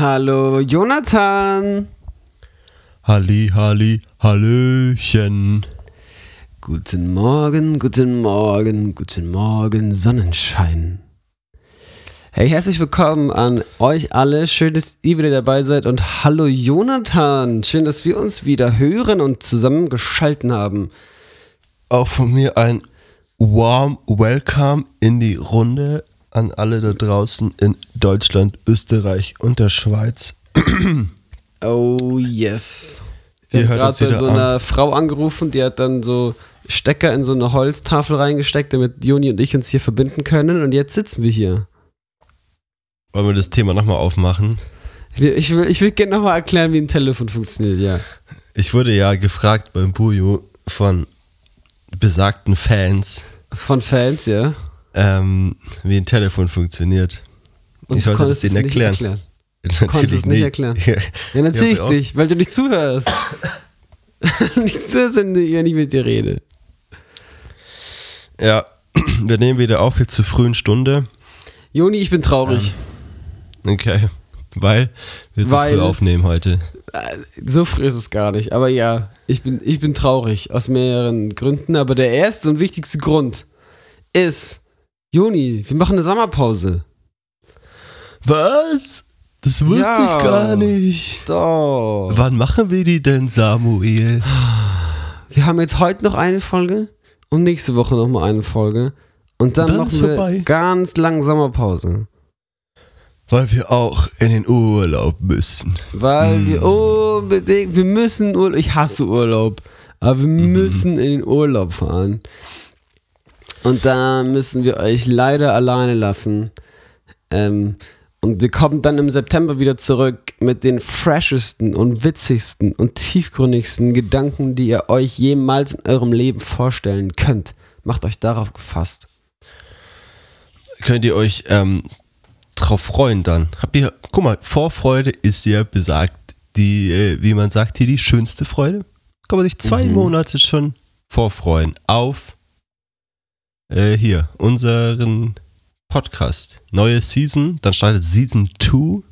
Hallo Jonathan. Halli, Halli, Hallöchen. Guten Morgen, guten Morgen, guten Morgen, Sonnenschein. Hey, herzlich willkommen an euch alle. Schön, dass ihr wieder dabei seid. Und hallo Jonathan. Schön, dass wir uns wieder hören und zusammengeschalten haben. Auch von mir ein warm Welcome in die Runde an alle da draußen in Deutschland, Österreich und der Schweiz. Oh yes. Wir haben gerade bei so einer Frau angerufen, die hat dann so Stecker in so eine Holztafel reingesteckt, damit Joni und ich uns hier verbinden können. Und jetzt sitzen wir hier. Wollen wir das Thema nochmal aufmachen? Ich will, ich will, ich will gerne nochmal erklären, wie ein Telefon funktioniert, ja. Ich wurde ja gefragt beim Bujo von besagten Fans, Von Fans, ja. Ähm, wie ein Telefon funktioniert. Und ich du sollte das es denen nicht erklären. erklären. Natürlich konntest es nicht erklären. Ja, natürlich nicht, weil du nicht zuhörst. nicht zuhörst, wenn ich mit dir rede. Ja, wir nehmen wieder auf jetzt zur frühen Stunde. Joni, ich bin traurig. Okay. Weil wir zu Weil- früh aufnehmen heute. Äh, So früh ist es gar nicht. Aber ja, ich bin, ich bin traurig aus mehreren Gründen. Aber der erste und wichtigste Grund ist, Joni, wir machen eine Sommerpause. Was? Das wusste Ja. ich gar nicht. Doch. Wann machen wir die denn, Samuel? Wir haben jetzt heute noch eine Folge und nächste Woche noch mal eine Folge. Und dann, Dann machen wir vorbei. ganz lang Sommerpause. Weil wir auch in den Urlaub müssen. Weil Hm. wir unbedingt, wir müssen Urlaub, ich hasse Urlaub, aber wir Mhm. müssen in den Urlaub fahren. Und da müssen wir euch leider alleine lassen. Ähm, und wir kommen dann im September wieder zurück mit den freshesten und witzigsten und tiefgründigsten Gedanken, die ihr euch jemals in eurem Leben vorstellen könnt. Macht euch darauf gefasst. Könnt ihr euch ähm, drauf freuen dann? Habt ihr, guck mal, Vorfreude ist ja besagt, die, äh, wie man sagt hier, die schönste Freude. Kann man sich zwei Mhm. Monate schon vorfreuen auf äh, hier, unseren Podcast. Neue Season, dann startet Season 2.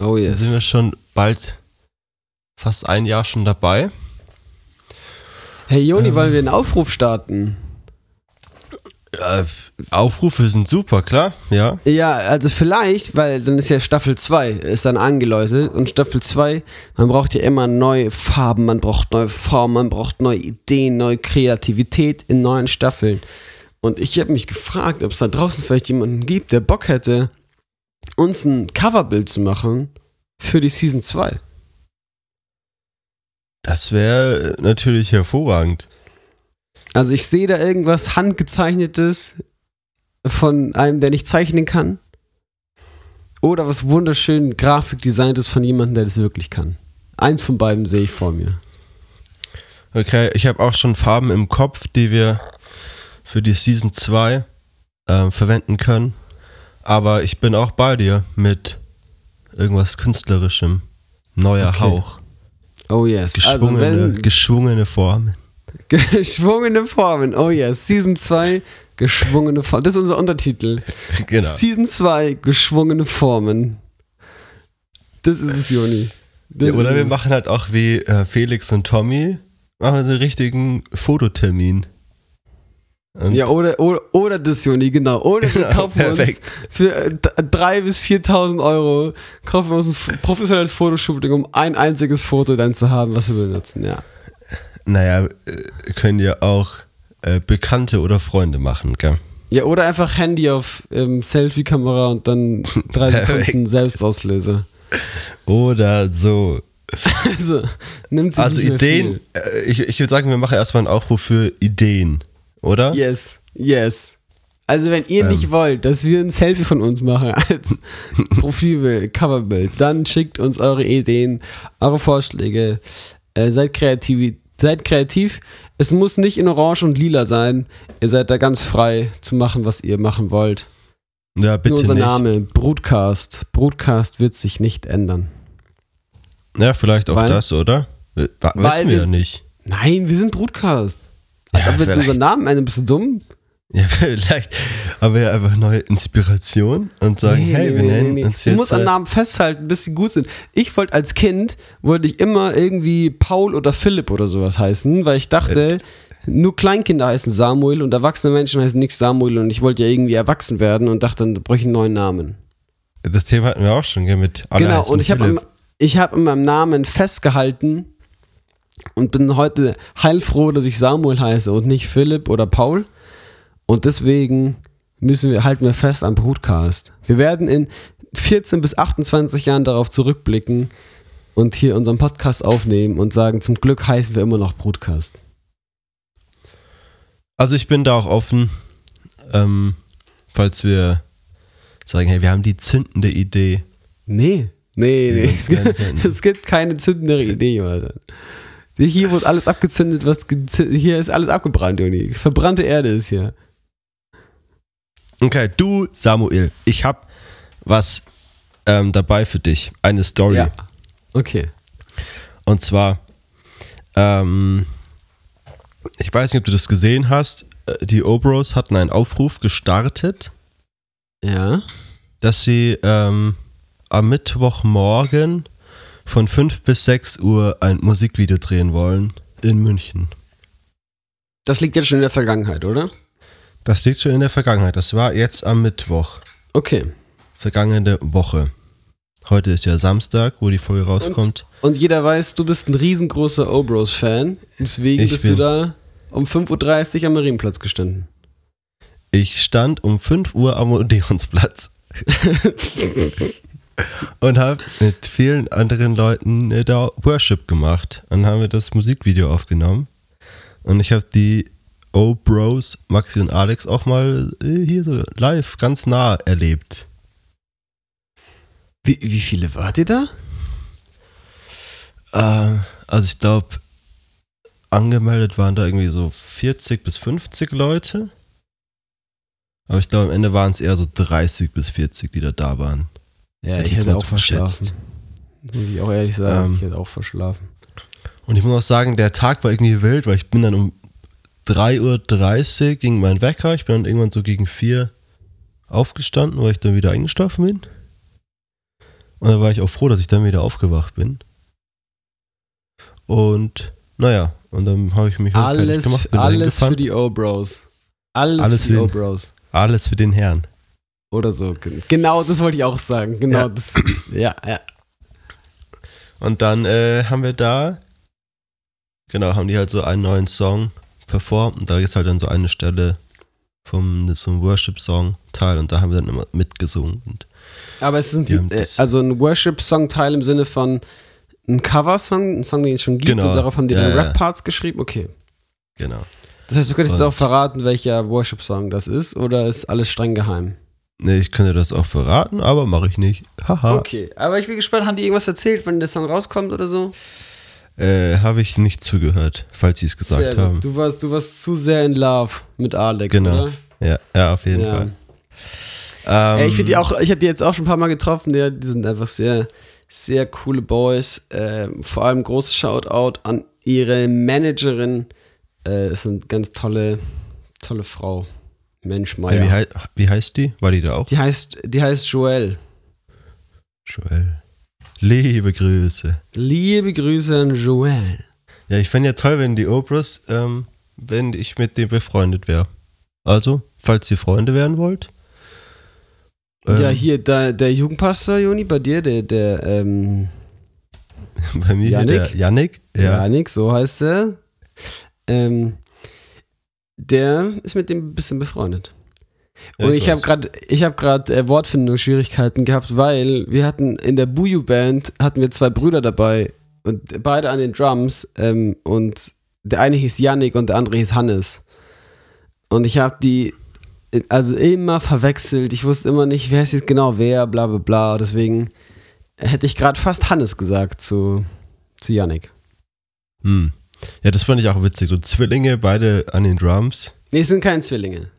Oh Da yes. sind wir schon bald fast ein Jahr schon dabei. Hey Joni, Ähm. wollen wir einen Aufruf starten? Äh, Aufrufe sind super, klar, ja. Ja, also vielleicht, weil dann ist ja Staffel 2, ist dann angeläutet und Staffel 2, man braucht ja immer neue Farben, man braucht neue Formen, man braucht neue Ideen, neue Kreativität in neuen Staffeln. Und ich habe mich gefragt, ob es da draußen vielleicht jemanden gibt, der Bock hätte, uns ein Coverbild zu machen für die Season 2. Das wäre natürlich hervorragend. Also ich sehe da irgendwas handgezeichnetes von einem, der nicht zeichnen kann. Oder was wunderschön Grafikdesigntes von jemandem, der das wirklich kann. Eins von beiden sehe ich vor mir. Okay, ich habe auch schon Farben im Kopf, die wir für die Season 2 äh, verwenden können. Aber ich bin auch bei dir mit irgendwas Künstlerischem. Neuer Okay. Hauch. Oh yes. Also Geschwungene, wenn geschwungene Formen. geschwungene Formen. Oh yes. Season 2 geschwungene Formen. Das ist unser Untertitel. Genau. Season 2 geschwungene Formen. Das ist es, Joni. Ja, oder wir machen halt auch wie äh, Felix und Tommy, machen so einen richtigen Fototermin. Und Ja, oder, oder, oder das, Joni, genau. Oder wir kaufen uns für äh, d- 3.000 bis 4.000 Euro, kaufen wir uns ein professionelles Fotoshooting, um ein einziges Foto dann zu haben, was wir benutzen, ja. naja, äh, können ja auch äh, Bekannte oder Freunde machen, gell? Ja, oder einfach Handy auf ähm, Selfie-Kamera und dann drei. Sekunden Selbstauslöser. Oder so. Also, nimmt sich Also Ideen, äh, ich, ich würde sagen, wir machen erstmal einen Aufruf für Ideen, oder? Yes, yes. Also, wenn ihr Ähm. nicht wollt, dass wir ein Selfie von uns machen als Profilbild, Coverbild, dann schickt uns eure Ideen, eure Vorschläge. Äh, seid kreativ. Seid kreativ. Es muss nicht in Orange und Lila sein. Ihr seid da ganz frei zu machen, was ihr machen wollt. Ja, bitte Nur unser nicht. Name, Broadcast. Broadcast wird sich nicht ändern. Ja, vielleicht auch Weil- das, oder? Wa- Weil Wissen wir- ja nicht. Nein, wir sind Broadcast. Als Ja, ob wir jetzt unseren Namen ändern. Bist du dumm? Ja, vielleicht haben wir ja einfach neue Inspiration und sagen, Nee, hey, nee, wir nennen nee. uns Du jetzt. musst an äh, Namen festhalten, bis sie gut sind. Ich wollte als Kind, wollte ich immer irgendwie Paul oder Philipp oder sowas heißen, weil ich dachte, nur Kleinkinder heißen Samuel und erwachsene Menschen heißen nicht Samuel und ich wollte ja irgendwie erwachsen werden und dachte, dann bräuchte ich einen neuen Namen. das Thema hatten wir auch schon, gell, mit alle genau, und habe ich habe in meinem Namen festgehalten und bin heute heilfroh, dass ich Samuel heiße und nicht Philipp oder Paul. Und deswegen müssen wir, halten wir fest am Broadcast. Wir werden in 14 bis 28 Jahren darauf zurückblicken und hier unseren Podcast aufnehmen und sagen, zum Glück heißen wir immer noch Broadcast. Also ich bin da auch offen, ähm, falls wir sagen, hey, wir haben die zündende Idee. Nee, nee, nee. Es gibt keine zündendere Idee, Jonathan. Hier wird alles abgezündet, was hier ist alles abgebrannt, Joni. Verbrannte Erde ist hier. Okay, du, Samuel, ich habe was ähm, dabei für dich. Eine Story. Ja. Okay. Und zwar, ähm, ich weiß nicht, ob du das gesehen hast. äh, Die Obros hatten einen Aufruf gestartet, Ja. dass sie ähm, am Mittwochmorgen von 5 bis 6 Uhr ein Musikvideo drehen wollen in München. Das liegt jetzt schon in der Vergangenheit, oder? Das liegt schon in der Vergangenheit. Das war jetzt am Mittwoch, Okay. vergangene Woche. Heute ist ja Samstag, wo die Folge rauskommt. Und jeder weiß, du bist ein riesengroßer Obros-Fan. Deswegen Ich bist du da um 5.30 Uhr am Marienplatz gestanden. Ich stand um 5 Uhr am Odeonsplatz und habe mit vielen anderen Leuten äh, da Worship gemacht. Und haben wir das Musikvideo aufgenommen. Und ich habe die O-Bros, Maxi und Alex, auch mal äh, hier so live, ganz nah erlebt. Wie, wie viele wart ihr da? Äh, also ich glaube, angemeldet waren da irgendwie so 40 bis 50 Leute. Aber ich glaube, am Ende waren es eher so 30 bis 40, die da da waren. Ja, ich hätte auch verschlafen. Muss ich auch ehrlich sagen, Ähm. ich hätte auch verschlafen. Und ich muss auch sagen, der Tag war irgendwie wild, weil ich bin dann um 3.30 Uhr ging mein Wecker. Ich bin dann irgendwann so gegen 4 aufgestanden, weil ich dann wieder eingeschlafen bin. Und dann war ich auch froh, dass ich dann wieder aufgewacht bin. Und naja, und dann habe ich mich halt fertig Alles, gemacht, bin alles für die O-Bros. Alles, Alles für die O-Bros. Alles für den Herrn. Oder so. Genau, das wollte ich auch sagen. Genau, Ja. das. Ja, ja. Und dann äh, haben wir da, genau, haben die halt so einen neuen Song performt und da ist halt dann so eine Stelle vom so Worship-Song-Teil und da haben wir dann immer mitgesungen. Und Aber es ist ein, also ein Worship-Song-Teil im Sinne von ein Cover-Song, ein Song, den es schon gibt Genau. und darauf haben die Ja, dann. Rap-Parts geschrieben. Okay. genau. Das heißt, du könntest Und- auch verraten, welcher Worship-Song das ist oder ist alles streng geheim? Nee, ich könnte das auch verraten, aber mache ich nicht. Haha. Okay, aber ich bin gespannt, haben die irgendwas erzählt, wenn der Song rauskommt oder so? Äh, habe ich nicht zugehört, falls sie es gesagt Sehr gut. haben. Du warst, du warst zu sehr in Love mit Alex, Genau. oder? Ja, ja, auf jeden Ja. Fall. Ähm, Ey, ich finde die auch, ich habe die jetzt auch schon ein paar Mal getroffen, die, die sind einfach sehr, sehr coole Boys. Ähm, vor allem großes Shoutout an ihre Managerin. Äh, ist eine ganz tolle, tolle Frau. Mensch, Meier. wie, hei wie heißt die? War die da auch? die heißt, die heißt Joelle. Joel. Liebe Grüße. Liebe Grüße an Joelle. Ja, ich fände ja toll, wenn die Obras, ähm, wenn ich mit dem befreundet wäre. Also, falls ihr Freunde werden wollt. ähm, ja, hier, da, der Jugendpastor, Joni, bei dir, der, der, ähm, Bei mir hier der Yannick. Ja. Janik, so heißt er. Ähm, der ist mit dem ein bisschen befreundet. Und ich habe gerade, ich habe gerade äh, Wortfindungsschwierigkeiten gehabt, weil wir hatten in der Buju Band hatten wir zwei Brüder dabei und beide an den Drums ähm, und der eine hieß Yannick und der andere hieß Hannes. Und ich habe die also immer verwechselt. Ich wusste immer nicht, wer ist jetzt genau wer, bla bla bla. Deswegen hätte ich gerade fast Hannes gesagt zu, zu Yannick. Hm. Ja, das fand ich auch witzig. So Zwillinge, beide an den Drums, Nee, es sind keine Zwillinge.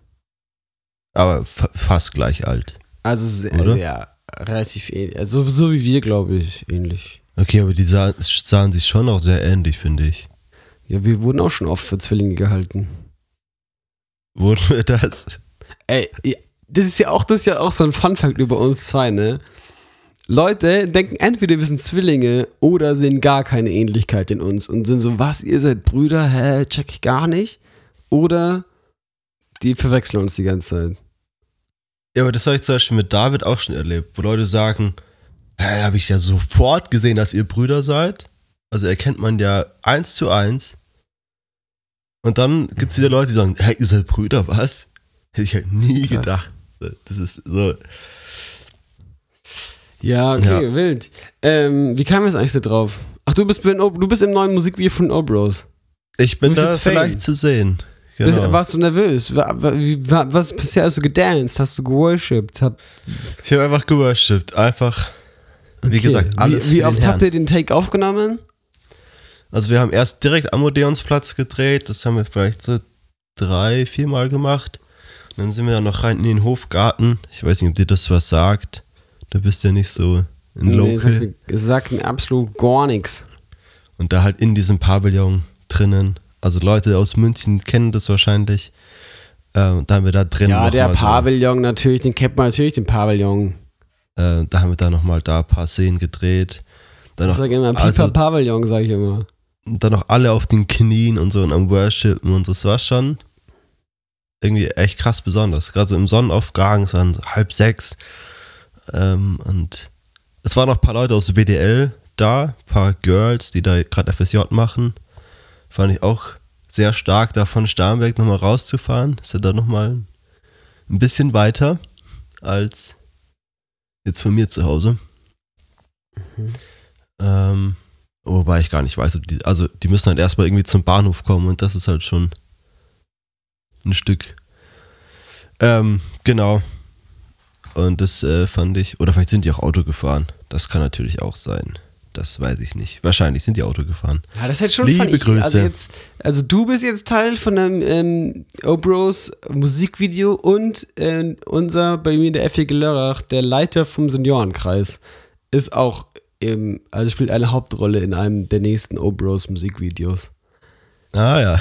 aber fa fast gleich alt. Also sehr, Oder? ja, relativ ähnlich. Also so wie wir, glaube ich, ähnlich. Okay, aber die sahen, sahen sich schon auch sehr ähnlich, finde ich. Ja, wir wurden auch schon oft für Zwillinge gehalten. Wurden wir das? Ey, das ist ja auch, das ist ja auch so ein Funfact über uns zwei, ne? Leute denken entweder wir sind Zwillinge oder sehen gar keine Ähnlichkeit in uns und sind so, was, ihr seid Brüder? Hä, check ich gar nicht. Oder die verwechseln uns die ganze Zeit. Ja, aber das habe ich zum Beispiel mit David auch schon erlebt, wo Leute sagen, hä, habe ich ja sofort gesehen, dass ihr Brüder seid. Also erkennt man ja eins zu eins. Und dann gibt es wieder Leute, die sagen, hey, ihr seid Brüder, was? Hätte ich halt nie Krass. gedacht. Das ist so. Ja, okay, Ja. wild. Ähm, wie kam es eigentlich so drauf? Ach, du bist, bei den O- du bist im neuen Musikvideo von Obros. Ich bin bist da jetzt vielleicht zu sehen. Bist- Genau. Warst du nervös? Wa- wa- wie- wa- Was bisher hast du gedanced? Hast du geworshipped? Hab, Ich habe einfach geworshipped. Einfach, wie Okay. gesagt, alles. Wie, wie oft habt ihr den Take aufgenommen? Also wir haben erst direkt am Odeonsplatz gedreht, das haben wir vielleicht so drei, viermal gemacht. Und dann sind wir dann noch rein in den Hofgarten. Ich weiß nicht, ob dir das was sagt. Du bist ja nicht so ein Nee, Local. sagt mir absolut gar nichts. Und da halt in diesem Pavillon drinnen. Also Leute aus München kennen das wahrscheinlich. Äh, da haben wir da drin Ja, der Pavillon natürlich, den kennt man natürlich, den Pavillon. So, äh, da haben wir da nochmal da ein paar Szenen gedreht. Dann Ich noch, sag immer, Pipa also, Pavillon, sag ich immer. dann noch alle auf den Knien und so und am Worshipen und so. Das war schon irgendwie echt krass besonders. Gerade so im Sonnenaufgang, es waren so halb sechs. Ähm, und es waren noch ein paar Leute aus WDL da, ein paar Girls, die da gerade FSJ machen. Fand ich auch sehr stark, da von Starnberg nochmal rauszufahren. Ist ja dann nochmal ein bisschen weiter als jetzt von mir zu Hause. Ähm, wobei ich gar nicht weiß, ob die, also die müssen halt erstmal irgendwie zum Bahnhof kommen und das ist halt schon ein Stück. Ähm, genau. Und das äh, fand ich, oder vielleicht sind die auch Auto gefahren. Das kann natürlich auch sein. Das weiß ich nicht. Wahrscheinlich sind die Auto gefahren. Ja, das ist halt schon Liebe funny. Grüße. Also, jetzt, also du bist jetzt Teil von einem ähm, Obros Musikvideo und äh, unser, bei mir der Effi Lörrach, der Leiter vom Seniorenkreis, ist auch, im, also spielt eine Hauptrolle in einem der nächsten Obros Musikvideos. Ah ja.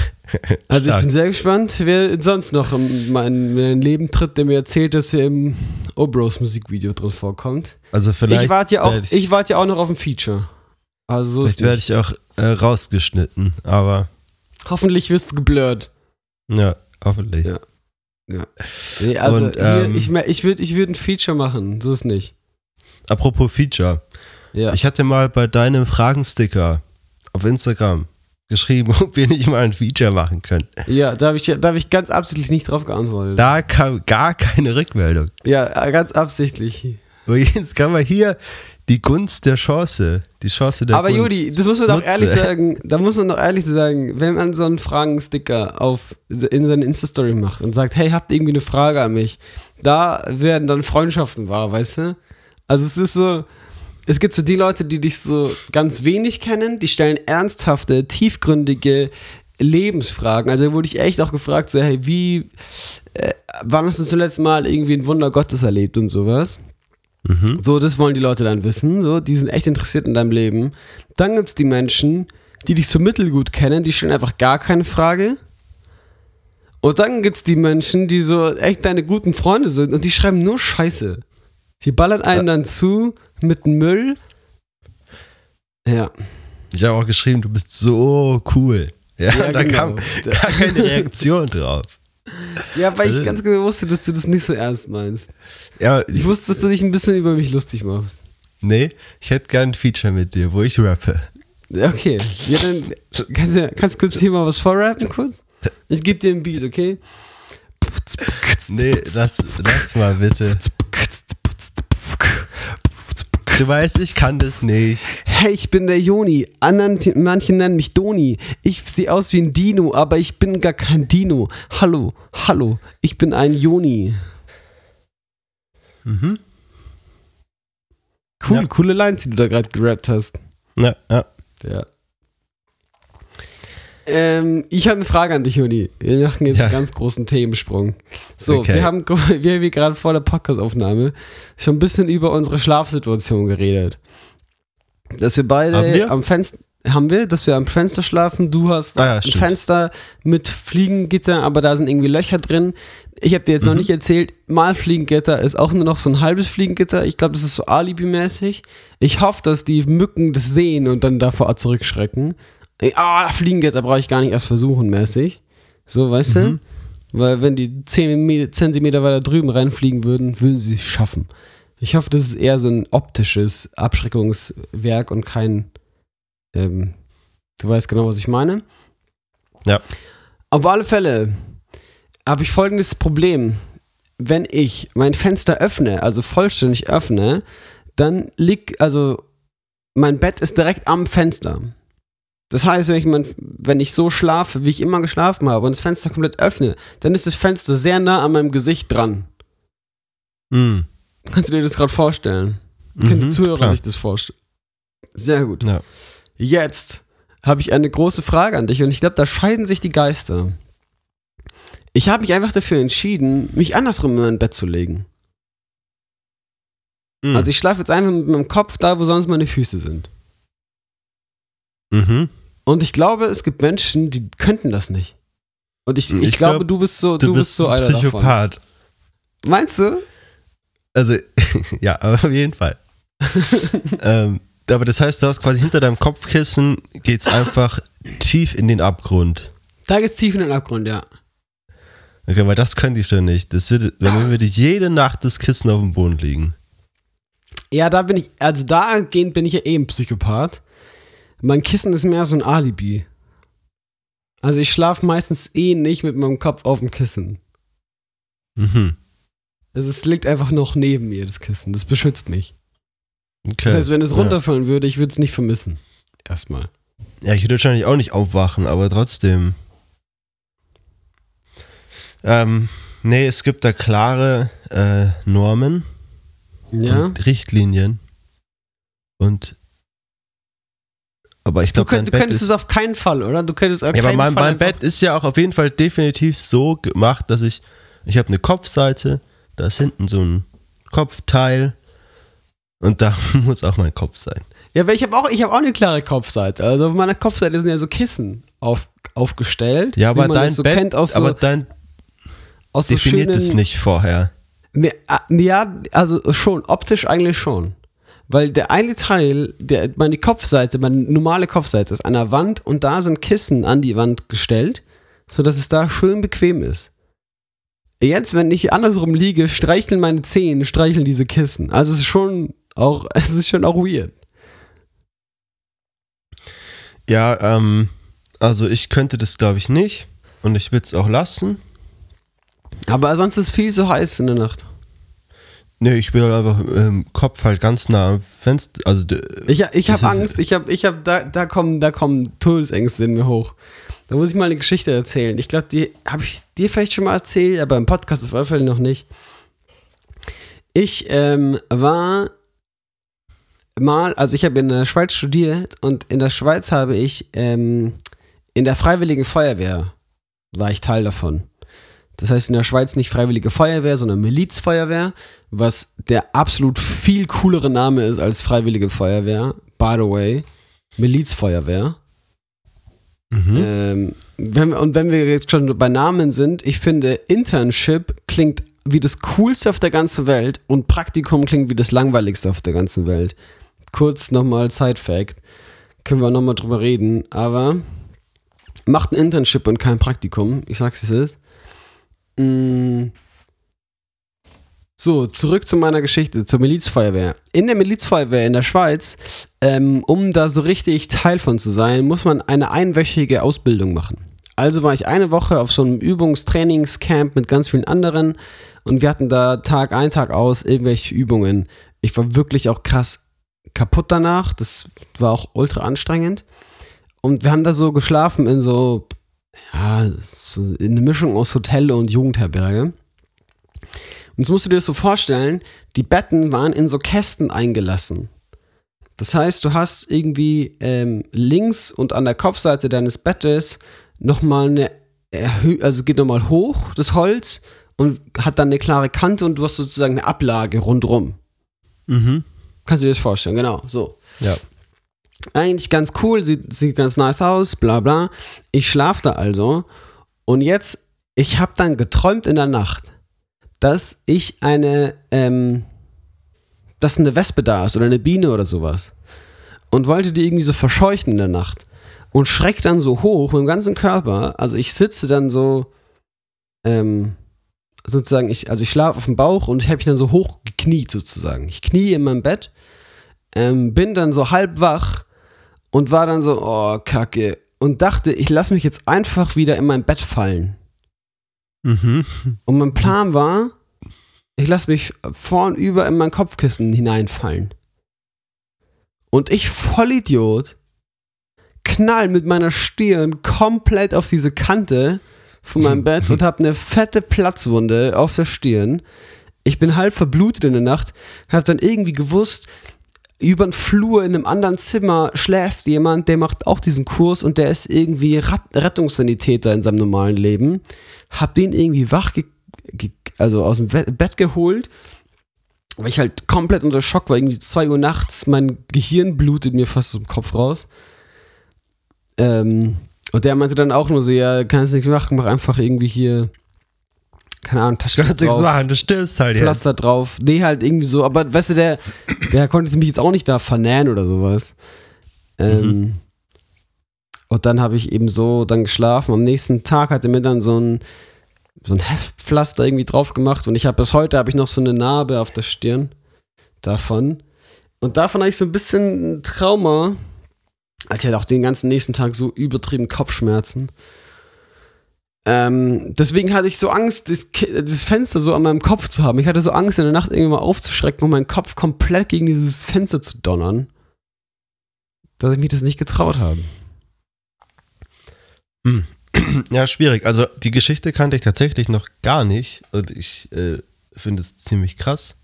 Also ich bin sehr gespannt, wer sonst noch in mein, Leben tritt, der mir erzählt, dass er im Obros Musikvideo drin vorkommt. Also vielleicht ich warte ja auch, werd ich, warte ja auch noch auf ein Feature. Also so vielleicht werde ich auch äh, rausgeschnitten, aber Hoffentlich wirst du geblurrt. ja, hoffentlich. Ja. Nee, also Und, ähm, ich, mer- ich würde ich würd ein Feature machen, so ist nicht. Apropos Feature. Ja. Ich hatte mal bei deinem Fragensticker auf Instagram geschrieben, ob wir nicht mal ein Feature machen können. ja, da habe ich, da hab ich ganz absichtlich nicht drauf geantwortet. Da kam gar keine Rückmeldung. ja, ganz absichtlich. Und jetzt kann man hier die Gunst der Chance, die Chance der Aber Gunst. Judi, das muss man doch ehrlich sagen, da muss man doch ehrlich sagen, wenn man so einen Fragensticker auf, in seine Insta-Story macht und sagt, hey, habt ihr irgendwie eine Frage an mich, da werden dann Freundschaften wahr, weißt du? Also es ist so, es gibt so die Leute, die dich so ganz wenig kennen, die stellen ernsthafte, tiefgründige Lebensfragen. Also wurde ich echt auch gefragt, so, hey, wie, äh, wann hast du zuletzt mal irgendwie ein Wunder Gottes erlebt und sowas? So, das wollen die Leute dann wissen. So, die sind echt interessiert in deinem Leben. Dann gibt es die Menschen, die dich so mittelgut kennen, die stellen einfach gar keine Frage. Und dann gibt es die Menschen, die so echt deine guten Freunde sind und die schreiben nur Scheiße. Die ballern einen dann zu mit Müll. Ja. Ich habe auch geschrieben, du bist so cool. Ja, Ja, da genau. kam gar keine Reaktion drauf. Ja, weil ich Also- ganz genau wusste, dass du das nicht so ernst meinst. Ja, Ich wusste, dass du dich ein bisschen über mich lustig machst. nee, ich hätte gern ein Feature mit dir, wo ich rappe. Okay. Ja, dann kannst du kannst du kurz hier mal was vorrappen kurz? Ich gebe dir ein Beat, okay? Nee, lass, lass mal bitte. Du weißt, ich kann das nicht. Hey, ich bin der Joni. Anderen, manche nennen mich Doni. Ich sehe aus wie ein Dino, aber ich bin gar kein Dino. Hallo, hallo, ich bin ein Joni. Mhm. Cool, Ja. coole Lines, die du da gerade gerappt hast. Ja, ja. Ja. Ähm, ich habe eine Frage an dich, Joni. Wir machen jetzt Ja. einen ganz großen Themensprung. So, Okay. wir haben, wir haben gerade vor der Podcastaufnahme schon ein bisschen über unsere Schlafsituation geredet. Dass wir beide wir? am Fenster. haben wir, dass wir am Fenster schlafen. Du hast Ah ja, ein stimmt. Fenster mit Fliegengitter, aber da sind irgendwie Löcher drin. Ich habe dir jetzt noch Mhm. nicht erzählt, mal Fliegengitter ist auch nur noch so ein halbes Fliegengitter. Ich glaube, das ist so Alibi-mäßig. Ich hoffe, dass die Mücken das sehen und dann davor zurückschrecken. Ah, Fliegengitter brauche ich gar nicht erst versuchen, mäßig. So, weißt Mhm. du? Weil wenn die 10 Me- Zentimeter weiter drüben reinfliegen würden, würden sie es schaffen. Ich hoffe, das ist eher so ein optisches Abschreckungswerk und kein, ähm, du weißt genau, was ich meine. Ja. Auf alle Fälle habe ich folgendes Problem. Wenn ich mein Fenster öffne, also vollständig öffne, dann liegt, also mein Bett ist direkt am Fenster. Das heißt, wenn ich, mein, wenn ich so schlafe, wie ich immer geschlafen habe und das Fenster komplett öffne, dann ist das Fenster sehr nah an meinem Gesicht dran. Mhm. Kannst du dir das gerade vorstellen? Können die Mhm, Zuhörer klar. sich das vorstellen? Sehr gut. Ja. Jetzt habe ich eine große Frage an dich und ich glaube, da scheiden sich die Geister. Ich habe mich einfach dafür entschieden, mich andersrum in mein Bett zu legen. Mhm. Also ich schlafe jetzt einfach mit meinem Kopf da, wo sonst meine Füße sind. mhm. Und ich glaube, es gibt Menschen, die könnten das nicht. Und ich, ich, Ich glaube, glaub, du bist so, Du, du, bist bist so ein einer davon. Psychopath. Meinst du? Also, ja, aber auf jeden Fall. ähm, aber das heißt, du hast quasi hinter deinem Kopfkissen geht's einfach tief in den Abgrund. Da geht's tief in den Abgrund, ja. Okay, weil das könnte ich schon nicht. Das würde, wenn würde jede Nacht das Kissen auf dem Boden liegen. Ja, da bin ich, also dahingehend bin ich ja eh ein Psychopath. Mein Kissen ist mehr so ein Alibi. Also ich schlafe meistens eh nicht mit meinem Kopf auf dem Kissen. Mhm. Also es liegt einfach noch neben mir, das Kissen. Das beschützt mich. Okay. Das heißt, wenn es Ja. runterfallen würde, ich würde es nicht vermissen. Erstmal. Ja, ich würde wahrscheinlich auch nicht aufwachen, aber trotzdem. Ähm, nee, es gibt da klare äh, Normen Ja. und Richtlinien. Und aber ich Du, glaube, könnt, du könntest es auf keinen Fall, oder? Du könntest auf Ja, aber mein, Fall mein Bett ist ja auch auf jeden Fall definitiv so gemacht, dass ich, ich habe eine Kopfseite, da ist hinten so ein Kopfteil und da muss auch mein Kopf sein. Ja, aber ich habe auch, ich hab auch eine klare Kopfseite. Also auf meiner Kopfseite sind ja so Kissen auf, aufgestellt. Ja, aber dein so Bett, kennt aus so, aber dein aus so definiert schönen, es nicht vorher. Ne, ja, also schon, optisch eigentlich schon. Weil der eine Teil, der, meine Kopfseite, meine normale Kopfseite ist an der Wand und da sind Kissen an die Wand gestellt, sodass es da schön bequem ist. Jetzt, wenn ich andersrum liege, streicheln meine Zehen, streicheln diese Kissen. Also es ist schon auch, es ist schon auch weird. Ja, ähm, also ich könnte das glaube ich nicht und ich würde es auch lassen. Aber sonst ist es viel zu heiß in der Nacht. Nee, ich will einfach ähm, Kopf halt ganz nah am Fenster, also Ich, ich habe Angst, ich habe, ich habe, da, da kommen, da kommen Todesängste in mir hoch. Da muss ich mal eine Geschichte erzählen. Ich glaube, die habe ich dir vielleicht schon mal erzählt, aber im Podcast auf alle Fälle noch nicht. Ich ähm, war mal, also ich habe in der Schweiz studiert und in der Schweiz habe ich ähm, in der Freiwilligen Feuerwehr war ich Teil davon. Das heißt in der Schweiz nicht Freiwillige Feuerwehr, sondern Milizfeuerwehr, was der absolut viel coolere Name ist als Freiwillige Feuerwehr. By the way, Milizfeuerwehr. mhm. Ähm, wenn, und wenn wir jetzt schon bei Namen sind, ich finde, Internship klingt wie das Coolste auf der ganzen Welt und Praktikum klingt wie das Langweiligste auf der ganzen Welt. Kurz nochmal Side-Fact. Können wir nochmal drüber reden, aber macht ein Internship und kein Praktikum. Ich sag's, wie es ist. Mm. So, zurück zu meiner Geschichte, zur Milizfeuerwehr. In der Milizfeuerwehr in der Schweiz, ähm, um da so richtig Teil von zu sein, muss man eine einwöchige Ausbildung machen. Also war ich eine Woche auf so einem Übungstrainingscamp mit ganz vielen anderen und wir hatten da Tag ein, Tag aus irgendwelche Übungen. Ich war wirklich auch krass kaputt danach. Das war auch ultra anstrengend. Und wir haben da so geschlafen in so, ja, so in eine Mischung aus Hotel und Jugendherberge. Und jetzt musst du dir das so vorstellen, die Betten waren in so Kästen eingelassen. Das heißt, du hast irgendwie ähm, links und an der Kopfseite deines Bettes nochmal eine Erhö also geht nochmal hoch, das Holz, und hat dann eine klare Kante und du hast sozusagen eine Ablage rundrum. Mhm. Kannst du dir das vorstellen? Genau, so. Ja. Eigentlich ganz cool, sieht, sieht ganz nice aus, bla bla. Ich schlafe da also. Und jetzt, ich habe dann geträumt in der Nacht, dass ich eine, ähm, dass eine Wespe da ist oder eine Biene oder sowas. Und wollte die irgendwie so verscheuchen in der Nacht. Und schreckt dann so hoch mit dem ganzen Körper. Also ich sitze dann so, ähm, sozusagen, ich, also ich schlafe auf dem Bauch und habe mich dann so hoch gekniet sozusagen. Ich knie in meinem Bett, ähm, bin dann so halb wach und war dann so, oh, kacke. Und dachte, ich lasse mich jetzt einfach wieder in mein Bett fallen. Mhm. Und mein Plan war, ich lasse mich vornüber in mein Kopfkissen hineinfallen. Und ich, Vollidiot, knall mit meiner Stirn komplett auf diese Kante von meinem Bett und habe eine fette Platzwunde auf der Stirn. Ich bin halb verblutet in der Nacht, habe dann irgendwie gewusst, über den Flur in einem anderen Zimmer schläft jemand, der macht auch diesen Kurs und der ist irgendwie Rat Rettungssanitäter in seinem normalen Leben. Hab den irgendwie wach, also aus dem Bett geholt, weil ich halt komplett unter Schock war. Irgendwie 2 Uhr nachts, mein Gehirn blutet mir fast aus dem Kopf raus. Ähm, und der meinte dann auch nur so, ja, kannst nichts machen, mach einfach irgendwie hier, keine Ahnung, Taschentuch Kannst nichts machen, du stirbst halt jetzt. Pflaster drauf. Nee, halt irgendwie so, aber weißt du, der, der konnte mich jetzt auch nicht da vernähen oder sowas. Ähm, Mhm. Und dann habe ich eben so dann geschlafen. Am nächsten Tag hat er mir dann so ein, so ein Heftpflaster irgendwie drauf gemacht und ich habe bis heute habe ich noch so eine Narbe auf der Stirn davon. Und davon habe ich so ein bisschen Trauma. Ich hatte auch den ganzen nächsten Tag so übertrieben Kopfschmerzen. Ähm, deswegen hatte ich so Angst, das, das Fenster so an meinem Kopf zu haben. Ich hatte so Angst, in der Nacht irgendwann mal aufzuschrecken und meinen Kopf komplett gegen dieses Fenster zu donnern. Dass ich mich das nicht getraut habe. Ja, schwierig. Also die Geschichte kannte ich tatsächlich noch gar nicht und ich äh, finde es ziemlich krass.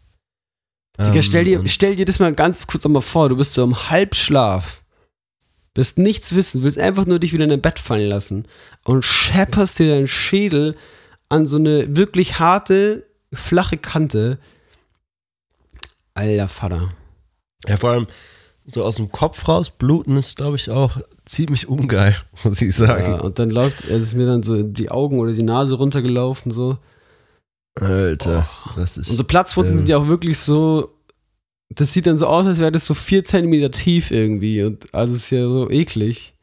Digga, Ähm, stell, dir, stell dir das mal ganz kurz einmal vor, du bist so im Halbschlaf, bist nichts wissen, willst einfach nur dich wieder in dein Bett fallen lassen und schepperst dir deinen Schädel an so eine wirklich harte, flache Kante. Alter Vater. Ja, vor allem so aus dem Kopf raus, bluten ist, glaube ich, auch ziemlich ungeil, muss ich sagen. Ja, und dann läuft, es ist mir dann so die Augen oder die Nase runtergelaufen, so. Alter, das ist. Und so Platzwunden ähm, sind ja auch wirklich so, das sieht dann so aus, als wäre das so vier Zentimeter tief irgendwie. Und also es ist ja so eklig,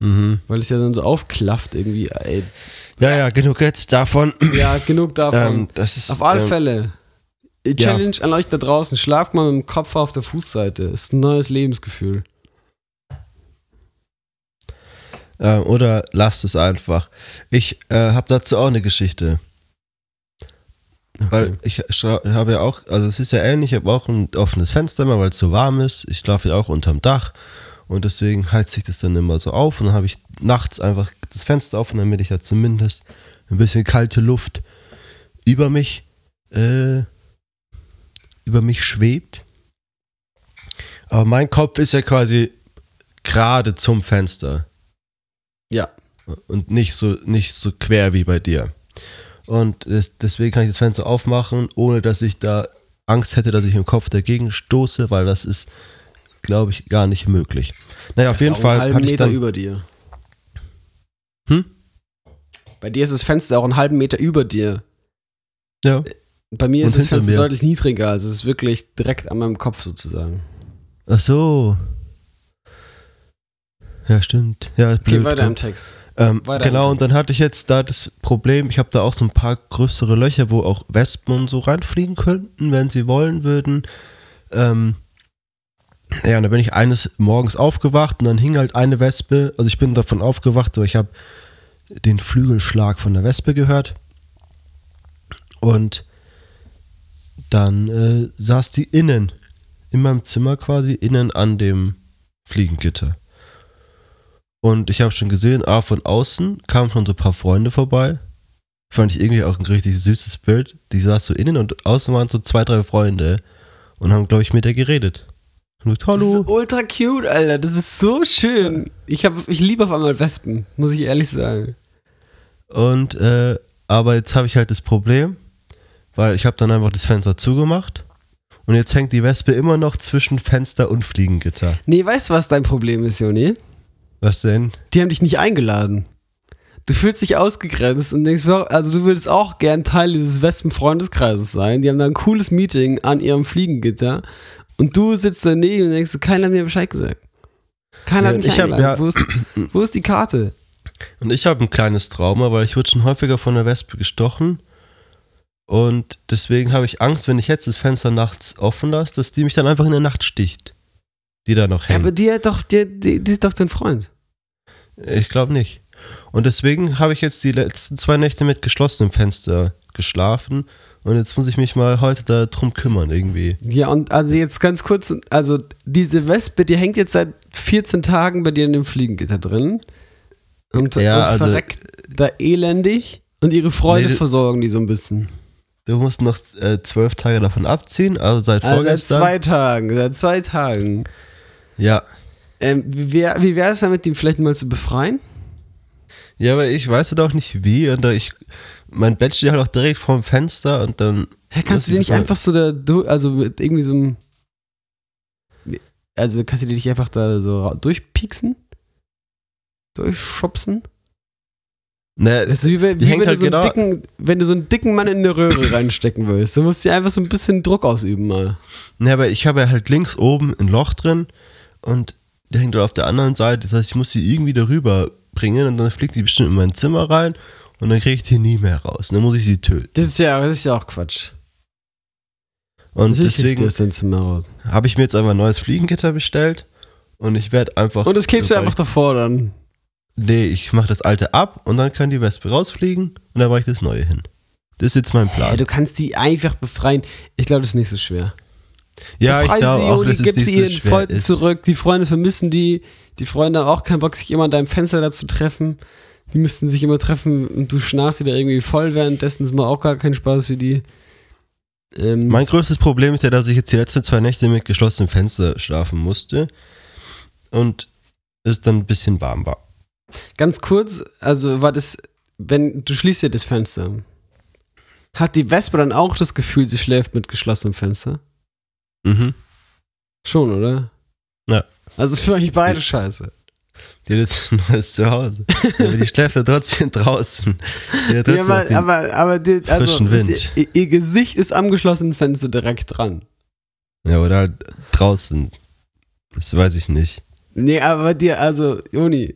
mhm. weil es ja dann so aufklafft irgendwie. Ey, Ja, ja, genug jetzt davon. Ja, genug davon. Ähm, das ist, auf alle ähm, Fälle. Die ja. Challenge an euch da draußen. Schlaft mal mit dem Kopf auf der Fußseite. Ist ein neues Lebensgefühl. Äh, oder lasst es einfach. Ich äh, habe dazu auch eine Geschichte. Weil ich habe ja auch, also es ist ja ähnlich, ich habe auch ein offenes Fenster immer, weil es so warm ist. Ich schlafe ja auch unterm Dach und deswegen heizt sich das dann immer so auf und dann habe ich nachts einfach das Fenster offen, damit ich ja zumindest ein bisschen kalte Luft über mich, äh, über mich schwebt. Aber mein Kopf ist ja quasi gerade zum Fenster Ja. und nicht so, nicht so quer wie bei dir. Und des, deswegen kann ich das Fenster aufmachen, ohne dass ich da Angst hätte, dass ich im Kopf dagegen stoße, weil das ist, glaube ich, gar nicht möglich. Naja, auf jeden Fall einen halben Meter über dir. Hm? Bei dir ist das Fenster auch einen halben Meter über dir. ja, Bei mir ist das Fenster mir. deutlich niedriger. Also es ist wirklich direkt an meinem Kopf sozusagen. ach so. Ja, stimmt. Ja, ist Okay, blöd. weiter komm. im Text. Ähm, Weiter genau, und dann hatte ich jetzt da das Problem, ich habe da auch so ein paar größere Löcher, wo auch Wespen und so reinfliegen könnten, wenn sie wollen würden. Ähm, ja, und da bin ich eines Morgens aufgewacht und dann hing halt eine Wespe, also ich bin davon aufgewacht, so ich habe den Flügelschlag von der Wespe gehört und dann äh, saß die innen, in meinem Zimmer quasi, innen an dem Fliegengitter. Und ich habe schon gesehen, ah, von außen kamen schon so ein paar Freunde vorbei. Fand ich irgendwie auch ein richtig süßes Bild. Die saß so innen und außen waren so zwei, drei Freunde und haben, glaube ich, mit der geredet. Und Das Hallo. ist ultra cute, Alter. Das ist so schön. Ich, hab, ich liebe auf einmal Wespen, muss ich ehrlich sagen. Und, äh, aber jetzt habe ich halt das Problem, weil ich habe dann einfach das Fenster zugemacht Und jetzt hängt die Wespe immer noch zwischen Fenster und Fliegengitter. Nee, weißt du, was dein Problem ist, Joni? Was denn? Die haben dich nicht eingeladen. Du fühlst dich ausgegrenzt und denkst, also du würdest auch gern Teil dieses Wespen-Freundeskreises sein. Die haben da ein cooles Meeting an ihrem Fliegengitter und du sitzt daneben und denkst, keiner hat mir Bescheid gesagt. Keiner Ja, hat mich ich hab- eingeladen. ja. wo, ist, wo ist die Karte? Und ich habe ein kleines Trauma, weil ich wurde schon häufiger von der Wespe gestochen. Und deswegen habe ich Angst, wenn ich jetzt das Fenster nachts offen lasse, dass die mich dann einfach in der Nacht sticht. Die da noch Ja, hängt. aber die hat doch, die, die, die ist doch dein Freund. Ich glaube nicht. Und deswegen habe ich jetzt die letzten zwei Nächte mit geschlossenem Fenster geschlafen. Und jetzt muss ich mich mal heute darum kümmern, irgendwie. Ja, und also jetzt ganz kurz, also diese Wespe, die hängt jetzt seit 14 Tagen bei dir in dem Fliegengitter drin. Und, Ja, und also- verreckt da elendig. Und ihre Freunde Nee, versorgen die so ein bisschen. Du musst noch äh, zwölf Tage davon abziehen, also seit Also seit vorgestern. zwei Tagen, seit zwei Tagen. ja. Ähm, wie wär, wie wäre es damit, die vielleicht mal zu befreien? Ja, aber ich weiß doch nicht wie. Und da ich, mein Bett steht halt auch direkt vorm Fenster und dann. Hä, kannst du die nicht einfach so da, du- also mit irgendwie so einem, also kannst du die nicht einfach da so durchpieksen? Durchschubsen? Ne, Das ist wie, wenn- wie wenn, halt du so einen genau- dicken, wenn du so einen dicken Mann in eine Röhre reinstecken willst. Du musst dir einfach so ein bisschen Druck ausüben mal. ne, aber ich habe ja halt links oben ein Loch drin und der hängt dort auf der anderen Seite. Das heißt, ich muss sie irgendwie darüber bringen und dann fliegt die bestimmt in mein Zimmer rein und dann kriege ich die nie mehr raus. Dann muss ich sie töten. Das ist ja, das ist ja auch Quatsch. Und Natürlich deswegen habe ich mir jetzt einfach ein neues Fliegengitter bestellt und ich werde einfach. Und das klebst du einfach davor dann. Nee, ich mache das alte ab und dann kann die Wespe rausfliegen und dann mache ich das neue hin. Das ist jetzt mein Ja, Plan. du kannst die einfach befreien. Ich glaube, das ist nicht so schwer. Ja, ich Befrei glaube sie auch, dass es sie nicht so ihren schwer Freunden ist. zurück. Die Freunde vermissen die. Die Freunde haben auch keinen Bock, sich immer an deinem Fenster da zu treffen. Die müssten sich immer treffen und du schnarchst wieder irgendwie voll währenddessen. Das macht auch gar keinen Spaß für die. Ähm, Mein größtes Problem ist ja, dass ich jetzt die letzten zwei Nächte mit geschlossenem Fenster schlafen musste und es dann ein bisschen warm war. ganz kurz, also war das, wenn du schließt ja das Fenster. Hat die Wespe dann auch das Gefühl, sie schläft mit geschlossenem Fenster? Mhm. Schon, oder? Ja. Also ist für euch beide scheiße. Die hat jetzt ein neues Zuhause. Aber die schläft ja trotzdem draußen. Die hat Ja, trotzdem aber, den- aber, aber die, also, frischen Wind. ist Ihr, ihr Gesicht ist am geschlossenen Fenster direkt dran. ja, oder halt draußen. Das weiß ich nicht. Nee, aber dir, also, Joni,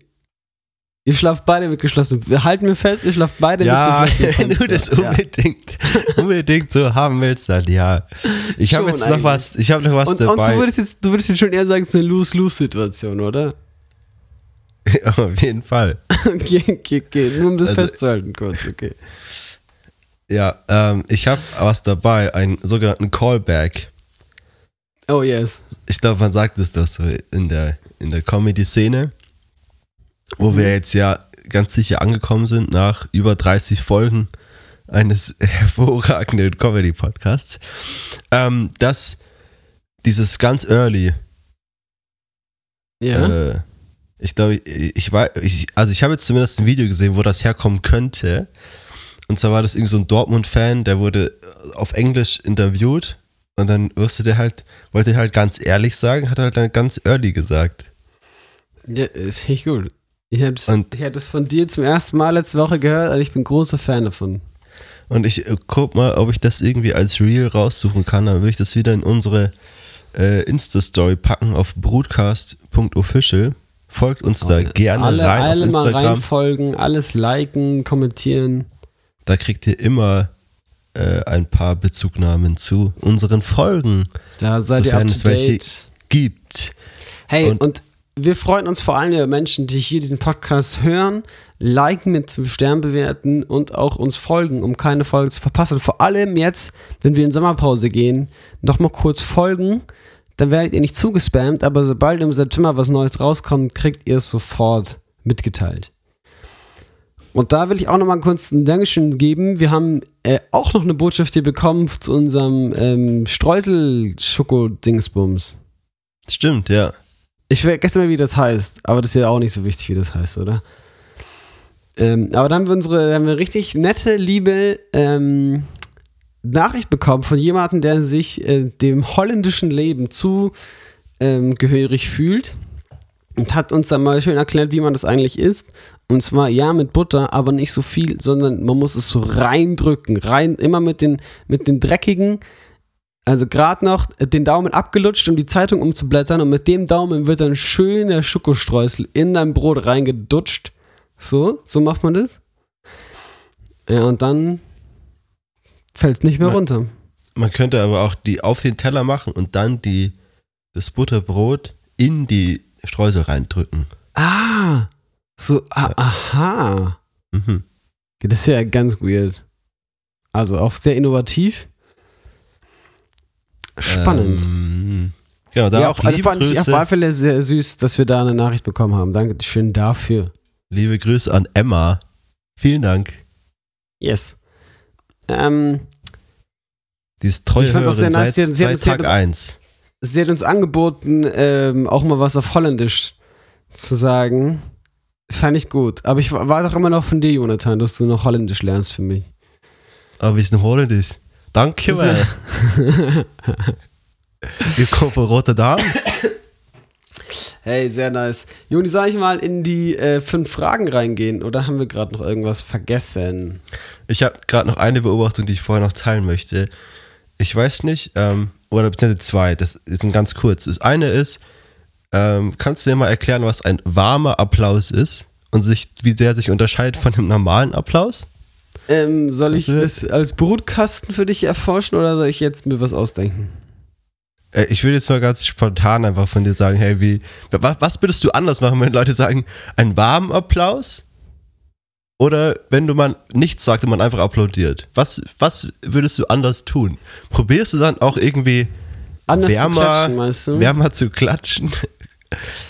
ihr schlaft beide mit geschlossenem Wir halten mir fest, ihr schlaft beide Ja, mit geschlossenem wenn du das Ja. unbedingt, unbedingt so haben willst, dann ja. Ich habe jetzt noch eigentlich. was, ich habe noch was Und, und dabei. du würdest jetzt, du würdest jetzt schon eher sagen, es ist eine Lose-Lose-Situation, oder? Auf jeden Fall. Okay, okay, okay. Nur um das Also- festzuhalten kurz, okay. Ja, ähm, ich habe was dabei, einen sogenannten Callback. Oh yes. Ich glaube, man sagt es das so in der, in der Comedy-Szene, wo wir jetzt ja ganz sicher angekommen sind nach über 30 Folgen eines hervorragenden Comedy-Podcasts, ähm, dass dieses ganz early Ja. Äh, ich glaube, ich, ich weiß, ich, also ich habe jetzt zumindest ein Video gesehen, wo das herkommen könnte. Und zwar war das irgendwie so ein Dortmund-Fan, der wurde auf Englisch interviewt und dann wusste der halt, wollte halt ganz ehrlich sagen, hat halt dann ganz early gesagt. ja äh, finde ich gut. Ich habe das, Und- ich hab das von dir zum ersten Mal letzte Woche gehört und ich bin großer Fan davon. Und ich äh, guck mal, ob ich das irgendwie als Reel raussuchen kann. Dann will ich das wieder in unsere äh, Insta-Story packen auf broadcast.official. Folgt uns da gerne Oh, alle, rein alle auf mal Instagram. reinfolgen, alles liken, kommentieren. Da kriegt ihr immer äh, ein paar Bezugnahmen zu unseren Folgen Da seid ihr up es to welche date. gibt. Hey, und, Und- wir freuen uns vor allem über Menschen, die hier diesen Podcast hören, liken, mit 5 Sternen bewerten und auch uns folgen, um keine Folge zu verpassen. Vor allem jetzt, wenn wir in Sommerpause gehen, nochmal kurz folgen. Dann werdet ihr nicht zugespammt, aber sobald im September was Neues rauskommt, kriegt ihr es sofort mitgeteilt. Und da will ich auch nochmal kurz ein Dankeschön geben. Wir haben äh, auch noch eine Botschaft hier bekommen zu unserem ähm, Streusel-Schoko-Dingsbums. Stimmt, ja. Ich vergesse mal, wie das heißt, aber das ist ja auch nicht so wichtig, wie das heißt, oder? Ähm, aber dann haben wir unsere, haben wir richtig nette, liebe ähm, Nachricht bekommen von jemandem, der sich äh, dem holländischen Leben zu ähm, fühlt und hat uns dann mal schön erklärt, wie man das eigentlich isst. Und zwar ja mit Butter, aber nicht so viel, sondern man muss es so reindrücken, rein immer mit den mit den dreckigen, also gerade noch den Daumen abgelutscht, um die Zeitung umzublättern und mit dem Daumen wird dann schöner Schokostreusel in dein Brot reingedutscht. So, so macht man das. Ja, und dann fällt es nicht mehr Man- runter. Man könnte aber auch die auf den Teller machen und dann die, das Butterbrot in die Streusel reindrücken. Ah, so, ah, aha. Mhm. Das ist ja ganz weird. Also auch sehr innovativ. Spannend. Ähm, genau, da ja, auch auf, also liebe, fand ich auf Grüße, alle Fälle sehr süß, dass wir da eine Nachricht bekommen haben. Danke schön dafür. liebe Grüße an Emma. Vielen Dank. Yes. Ähm, Die ist Ich fand's auch sehr nice, seit, sie seit Tag das- 1. sie hat uns angeboten, ähm, auch mal was auf Holländisch zu sagen. Fand ich gut. Aber ich war doch immer noch von dir, Jonathan, dass du noch Holländisch lernst für mich. Aber wie in Holland ist. Danke, So. well. Ich komme von Rotterdam. Hey, sehr nice. Joni, soll ich mal in die äh, fünf Fragen reingehen oder haben wir gerade noch irgendwas vergessen? Ich habe gerade noch eine Beobachtung, die ich vorher noch teilen möchte. Ich weiß nicht, ähm, oder beziehungsweise zwei, das ist ein ganz kurz. Das eine ist, ähm, kannst du dir mal erklären, was ein warmer Applaus ist und sich, wie der sich unterscheidet von einem normalen Applaus? Ähm, soll ich das als Brutkasten für dich erforschen oder soll ich jetzt mir was ausdenken? Äh, ich würde jetzt mal ganz spontan einfach von dir sagen, hey, wie, was, was würdest du anders machen, wenn Leute sagen, einen warmen Applaus? Oder wenn du mal nichts sagst und man einfach applaudiert? Was, was würdest du anders tun? Probierst du dann auch irgendwie Anders Wärmer- zu klatschen, wärmer zu klatschen?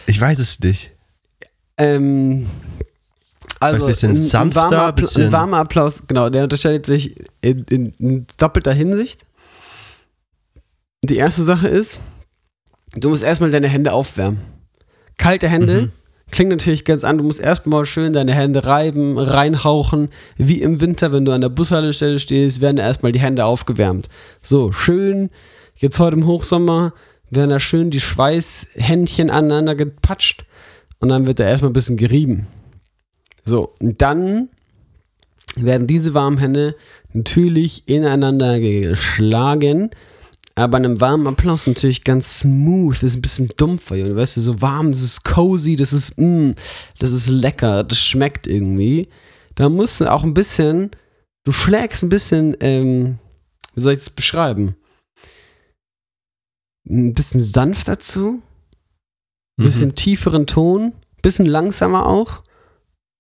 Ich weiß es nicht. Ähm, also Ein bisschen sanfter, ein, warmer, bisschen- ein warmer Applaus, genau, der unterscheidet sich in, in, in doppelter Hinsicht. Die erste Sache ist, du musst erstmal deine Hände aufwärmen. Kalte Hände Mhm. klingt natürlich ganz an. Du musst erstmal schön deine Hände reiben, reinhauchen. Wie im Winter, wenn du an der Bushaltestelle stehst, werden erstmal die Hände aufgewärmt. So, schön, jetzt heute im Hochsommer, werden da schön die Schweißhändchen aneinander gepatscht und dann wird da erstmal ein bisschen gerieben. So, und dann werden diese warmen Hände natürlich ineinander geschlagen. Aber bei einem warmen Applaus natürlich ganz smooth, das ist ein bisschen dumpfer, Junge. Weißt du, so warm, das ist cozy, das ist, mm, das ist lecker, das schmeckt irgendwie. Da musst du auch ein bisschen, du schlägst ein bisschen, ähm, wie soll ich das beschreiben? Ein bisschen sanft dazu, ein bisschen tieferen Ton, bisschen langsamer auch.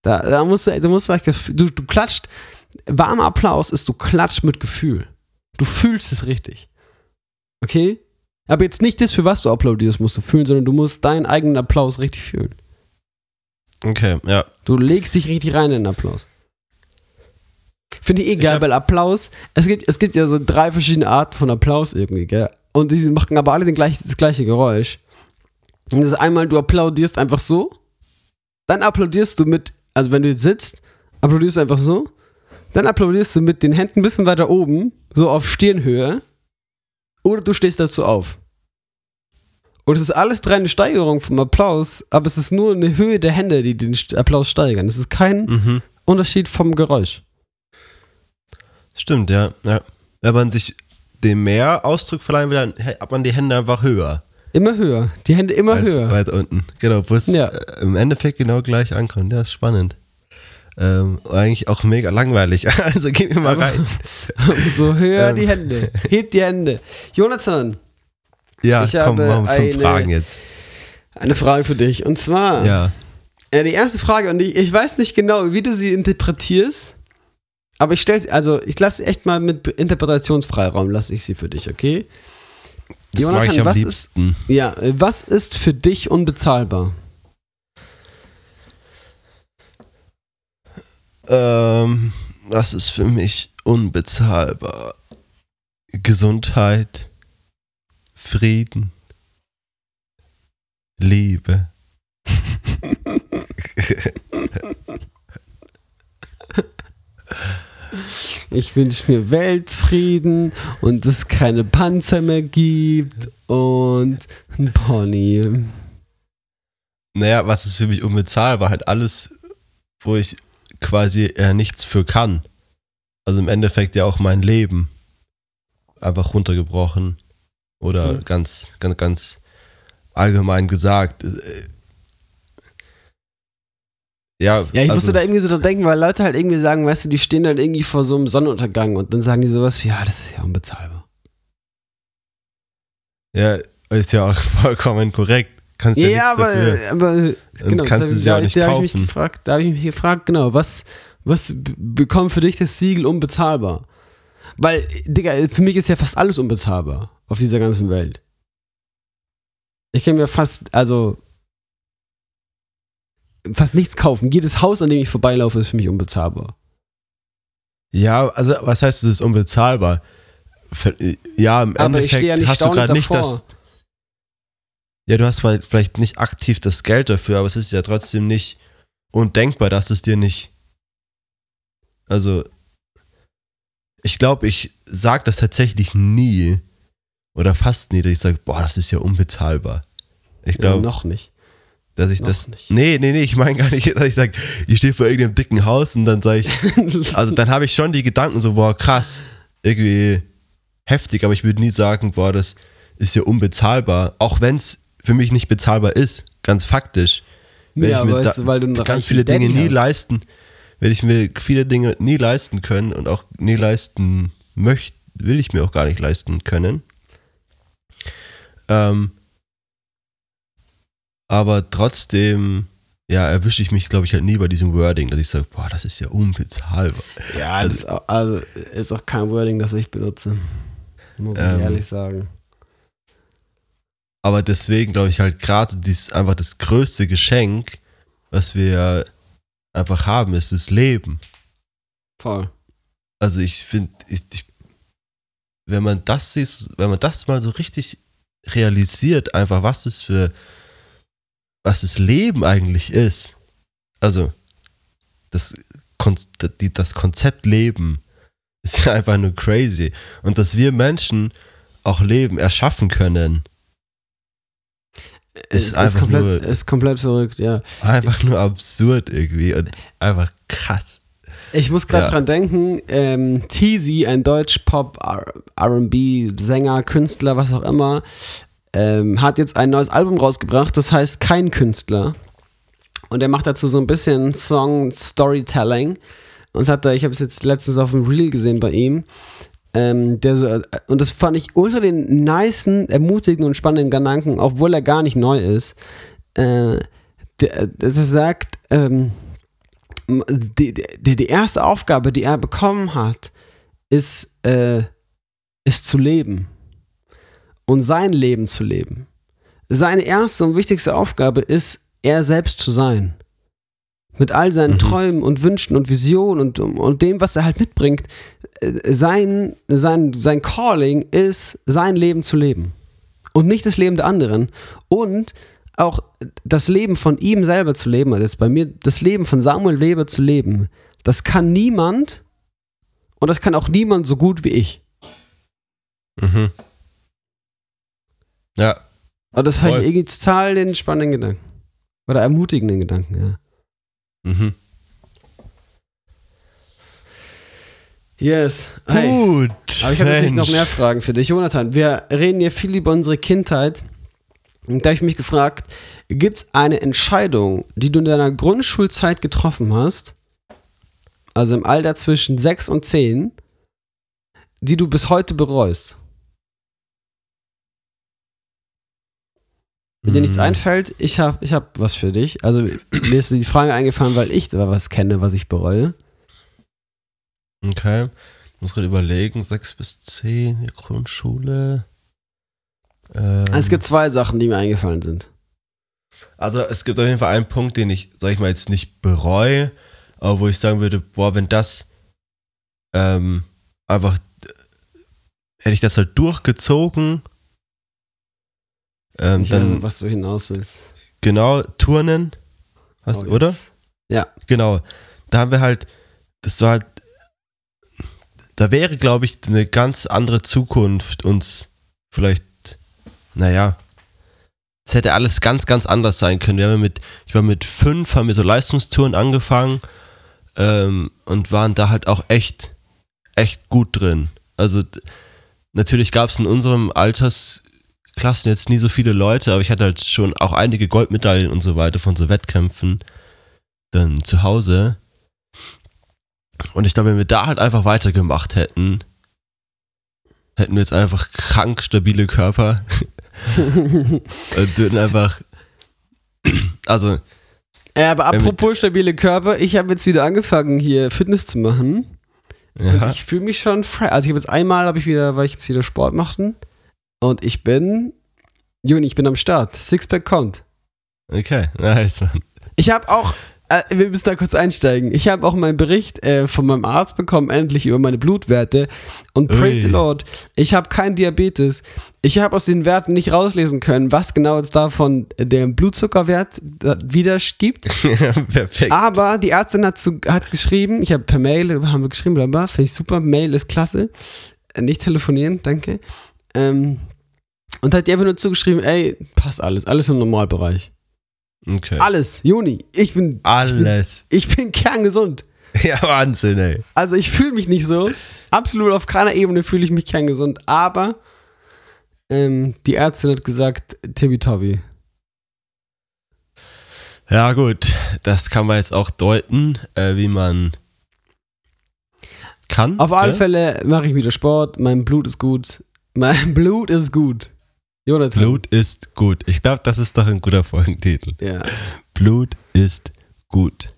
Da, da musst du, du musst vielleicht, gef- du, du klatscht, warmer Applaus ist, du klatscht mit Gefühl. Du fühlst es richtig. Okay? Aber jetzt nicht das, für was du applaudierst, musst du fühlen, sondern du musst deinen eigenen Applaus richtig fühlen. Okay, ja. Du legst dich richtig rein in den Applaus. Finde ich eh Ich weil Applaus, es gibt, es gibt ja so drei verschiedene Arten von Applaus irgendwie, gell? Und die machen aber alle den gleich, das gleiche Geräusch. Und das ist einmal, du applaudierst einfach so, dann applaudierst du mit, also wenn du jetzt sitzt, applaudierst du einfach so, dann applaudierst du mit den Händen ein bisschen weiter oben, so auf Stirnhöhe, oder du stehst dazu auf. Und es ist alles drei eine Steigerung vom Applaus, aber es ist nur eine Höhe der Hände, die den Applaus steigern. Es ist kein Mhm. Unterschied vom Geräusch. Stimmt, ja, ja. Wenn man sich dem mehr Ausdruck verleihen will, dann hat man die Hände einfach höher. Immer höher. Die Hände immer als höher. Weiter unten. Genau, wo es Ja. äh, im Endeffekt genau gleich ankommt. Ja, ist spannend. Ähm, eigentlich auch mega langweilig. Also gehen wir mal rein. so höher Ähm. die Hände. Hebt die Hände. Jonathan, Ja, Ich komm, habe machen fünf eine- Fragen jetzt. eine Frage für dich. Und zwar, Ja. äh, die erste Frage, und ich, ich weiß nicht genau, wie du sie interpretierst, aber ich stelle sie, also ich lasse echt mal mit Interpretationsfreiraum, lasse ich sie für dich, okay? Das Jonathan, ich am was liebsten. Ja, äh, was ist für dich unbezahlbar? Ähm, das ist für mich unbezahlbar. Gesundheit, Frieden, Liebe. Ich wünsche mir Weltfrieden und es keine Panzer mehr gibt und ein Pony. Naja, was ist für mich unbezahlbar? Halt alles, wo ich quasi äh, nichts für kann. Also im Endeffekt ja auch mein Leben. Einfach runtergebrochen. Oder Mhm. ganz, ganz, ganz allgemein gesagt. äh, Ja, Ja, ich also, musste da irgendwie so dran denken, weil Leute halt irgendwie sagen, weißt du, die stehen dann irgendwie vor so einem Sonnenuntergang und dann sagen die sowas wie, ja, das ist ja unbezahlbar. Ja, ist ja auch vollkommen korrekt. Kannst ja, Ja, aber, aber Und genau, kannst da, es ja auch da, nicht da habe ich mich kaufen. gefragt, da habe ich mich gefragt, genau, was, was bekommt für dich das Siegel unbezahlbar? Weil, Digga, für mich ist ja fast alles unbezahlbar auf dieser ganzen Welt. Ich kann mir fast, also fast nichts kaufen. Jedes Haus, an dem ich vorbeilaufe, ist für mich unbezahlbar. Ja, also was heißt, es ist unbezahlbar? Ja, im Aber Endeffekt ja hast du gerade nicht das. Ja, du hast vielleicht nicht aktiv das Geld dafür, aber es ist ja trotzdem nicht undenkbar, dass es dir nicht. Also, ich glaube, ich sage das tatsächlich nie oder fast nie, dass ich sage, boah, das ist ja unbezahlbar. Ich Ja, glaube, noch nicht. dass ich noch das. nicht. Nee, nee, nee, ich meine gar nicht, dass ich sage, ich stehe vor irgendeinem dicken Haus und dann sage ich, also dann habe ich schon die Gedanken so, boah, krass, irgendwie heftig, aber ich würde nie sagen, boah, das ist ja unbezahlbar, auch wenn es für mich nicht bezahlbar ist, ganz faktisch. Wenn ja, ich mir weißt weil du ganz viele Dinge Daddy nie hast. leisten, werde ich mir viele Dinge nie leisten können und auch nie leisten möchte, will ich mir auch gar nicht leisten können. Ähm, aber trotzdem, ja, erwische ich mich, glaube ich, halt nie bei diesem Wording, dass ich sage, boah, das ist ja unbezahlbar. Ja, das ist auch, also ist auch kein Wording, das ich benutze. Muss ich Ähm, ehrlich sagen. Aber deswegen glaube ich halt gerade dies einfach das größte Geschenk, was wir einfach haben, ist das Leben. Voll. Also ich finde, ich, ich, wenn man das sieht, wenn man das mal so richtig realisiert, einfach was das für, was das Leben eigentlich ist. Also das, das Konzept Leben ist ja einfach nur crazy. Und dass wir Menschen auch Leben erschaffen können, Es ist einfach komplett, nur- ist komplett verrückt, ja. einfach nur absurd irgendwie und einfach krass. Ich muss gerade Ja. dran denken, ähm, Teasy, ein Deutsch-Pop, R&B-Sänger, Künstler, was auch immer, ähm, hat jetzt ein neues Album rausgebracht, das heißt Kein Künstler. Und er macht dazu so ein bisschen Song-Storytelling. Und hat da, ich habe es jetzt letztens auf dem Reel gesehen bei ihm. Ähm, der so, und das fand ich unter den nicen, ermutigenden und spannenden Gedanken, obwohl er gar nicht neu ist, äh, der, dass er sagt, ähm, die, die, die erste Aufgabe, die er bekommen hat, ist, äh, ist zu leben. Und sein Leben zu leben. Seine erste und wichtigste Aufgabe ist, er selbst zu sein. Mit all seinen Mhm. Träumen und Wünschen und Visionen und, und dem, was er halt mitbringt. Äh, Sein, sein, sein Calling ist, sein Leben zu leben. Und nicht das Leben der anderen. Und auch das Leben von ihm selber zu leben, also jetzt bei mir das Leben von Samuel Weber zu leben, das kann niemand und das kann auch niemand so gut wie ich. Mhm. Ja, Und das fand ich irgendwie total den spannenden Gedanken. Oder ermutigenden Gedanken, ja. Mhm. Yes. Hey. Gut. Aber ich habe natürlich noch Mensch. mehr Fragen für dich. Jonathan, wir reden hier viel über unsere Kindheit. Und da habe ich mich gefragt, gibt es eine Entscheidung, die du in deiner Grundschulzeit getroffen hast, also im Alter zwischen 6 und 10, die du bis heute bereust? Wenn dir nichts Mhm. einfällt, ich habe ich hab was für dich. Also mir ist die Frage eingefallen, weil ich da was kenne, was ich bereue. Okay. Ich muss gerade überlegen, 6 bis 10, die Grundschule. Ähm, Es gibt zwei Sachen, die mir eingefallen sind. also es gibt auf jeden Fall einen Punkt, den ich, sag ich mal, jetzt nicht bereue, aber wo ich sagen würde, boah, wenn das ähm, einfach, hätte ich das halt durchgezogen, ähm, Ich dann weiß, was du hinaus willst. genau Turnen, was, Oh, oder? Ja. Genau. Da haben wir halt, das war halt, da wäre, glaube ich, eine ganz andere Zukunft uns vielleicht, naja, es hätte alles ganz, ganz anders sein können. Wir haben mit, ich war mit fünf, haben wir so Leistungstouren angefangen ähm, und waren da halt auch echt, echt gut drin. Also natürlich gab es in unserem Altersklassen jetzt nie so viele Leute, aber ich hatte halt schon auch einige Goldmedaillen und so weiter von so Wettkämpfen dann zu Hause. Und ich glaube, wenn wir da halt einfach weitergemacht hätten, hätten wir jetzt einfach krank stabile Körper und würden einfach, also. Ja, aber apropos stabile Körper, ich habe jetzt wieder angefangen hier Fitness zu machen. Ja. Und ich fühle mich schon frei. Also ich habe jetzt einmal, habe ich wieder, weil ich jetzt wieder Sport machten und ich bin, Juni, ich bin am Start. Sixpack kommt. Okay, nice, man. Ich habe auch äh, wir müssen da kurz einsteigen. Ich habe auch meinen Bericht äh, von meinem Arzt bekommen, endlich über meine Blutwerte. Und praise Ui. the Lord, ich habe kein Diabetes. Ich habe aus den Werten nicht rauslesen können, was genau jetzt davon der Blutzuckerwert wiedergibt. Ja, perfekt. Aber die Ärztin hat, zu, hat geschrieben, ich habe per Mail, haben wir geschrieben, bla finde ich super, Mail ist klasse. Äh, nicht telefonieren, danke. Ähm, und hat die einfach nur zugeschrieben, ey, passt alles, alles im Normalbereich. Okay. Alles, Juni. Ich bin. Alles. Ich bin, ich bin kerngesund. Ja, Wahnsinn, ey. Also ich fühle mich nicht so. Absolut auf keiner Ebene fühle ich mich kerngesund. Aber ähm, die Ärztin hat gesagt, Tibi Ja, gut. Das kann man jetzt auch deuten, äh, wie man kann. Auf alle Fälle mache ich wieder Sport. Mein Blut ist gut. Mein Blut ist gut. Jonathan. Blut ist gut. Ich glaube, das ist doch ein guter Folgentitel. Ja. Blut ist gut.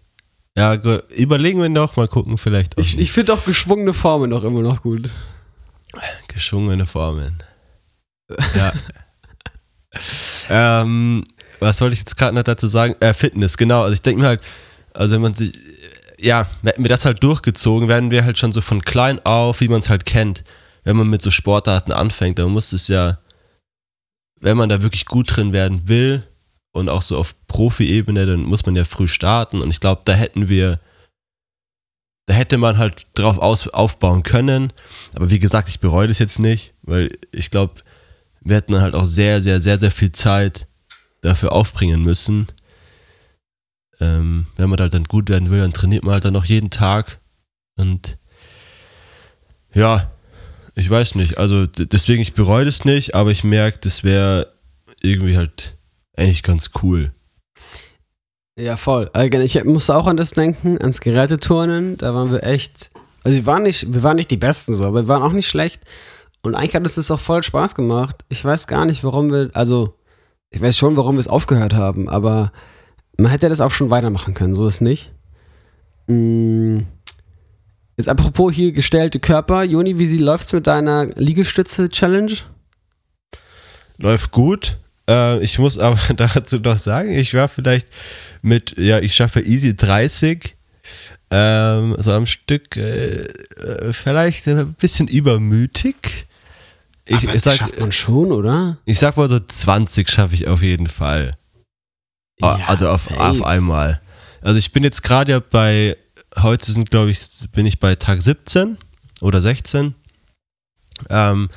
Ja, gut. überlegen wir noch, mal gucken, vielleicht. ich ich finde auch geschwungene Formen noch immer noch gut. Geschwungene Formen. Ja. ähm, was wollte ich jetzt gerade noch dazu sagen? Äh, Fitness, genau. Also ich denke mir halt, also wenn man sich, ja, hätten wir das halt durchgezogen, werden wir halt schon so von klein auf, wie man es halt kennt, wenn man mit so Sportarten anfängt, dann muss es ja wenn man da wirklich gut drin werden will und auch so auf Profi-Ebene, dann muss man ja früh starten. Und ich glaube, da hätten wir, da hätte man halt drauf aus, aufbauen können. Aber wie gesagt, ich bereue das jetzt nicht, weil ich glaube, wir hätten dann halt auch sehr, sehr, sehr, sehr viel Zeit dafür aufbringen müssen. Ähm, wenn man halt dann gut werden will, dann trainiert man halt dann noch jeden Tag. Und ja, ich weiß nicht. Also deswegen, ich bereue das nicht, aber ich merke, das wäre irgendwie halt eigentlich ganz cool. Ja, voll. Ich musste auch an das denken, ans Geräteturnen. Da waren wir echt. Also wir waren nicht, wir waren nicht die Besten so, aber wir waren auch nicht schlecht. Und eigentlich hat uns das auch voll Spaß gemacht. Ich weiß gar nicht, warum wir, also ich weiß schon, warum wir es aufgehört haben, aber man hätte das auch schon weitermachen können, so ist nicht. Mmh. Jetzt apropos hier gestellte Körper, Joni, wie läuft's mit deiner Liegestütze-Challenge? Läuft gut. Äh, ich muss aber dazu noch sagen, ich war vielleicht mit, ja, ich schaffe easy 30. Ähm, so am Stück äh, äh, vielleicht ein bisschen übermütig. Ich, aber ich sag, schafft man schon, oder? Ich sag mal so 20 schaffe ich auf jeden Fall. Ja, also auf, auf einmal. Also ich bin jetzt gerade ja bei heute sind, glaube ich, bin ich bei Tag 17 oder 16. Ähm,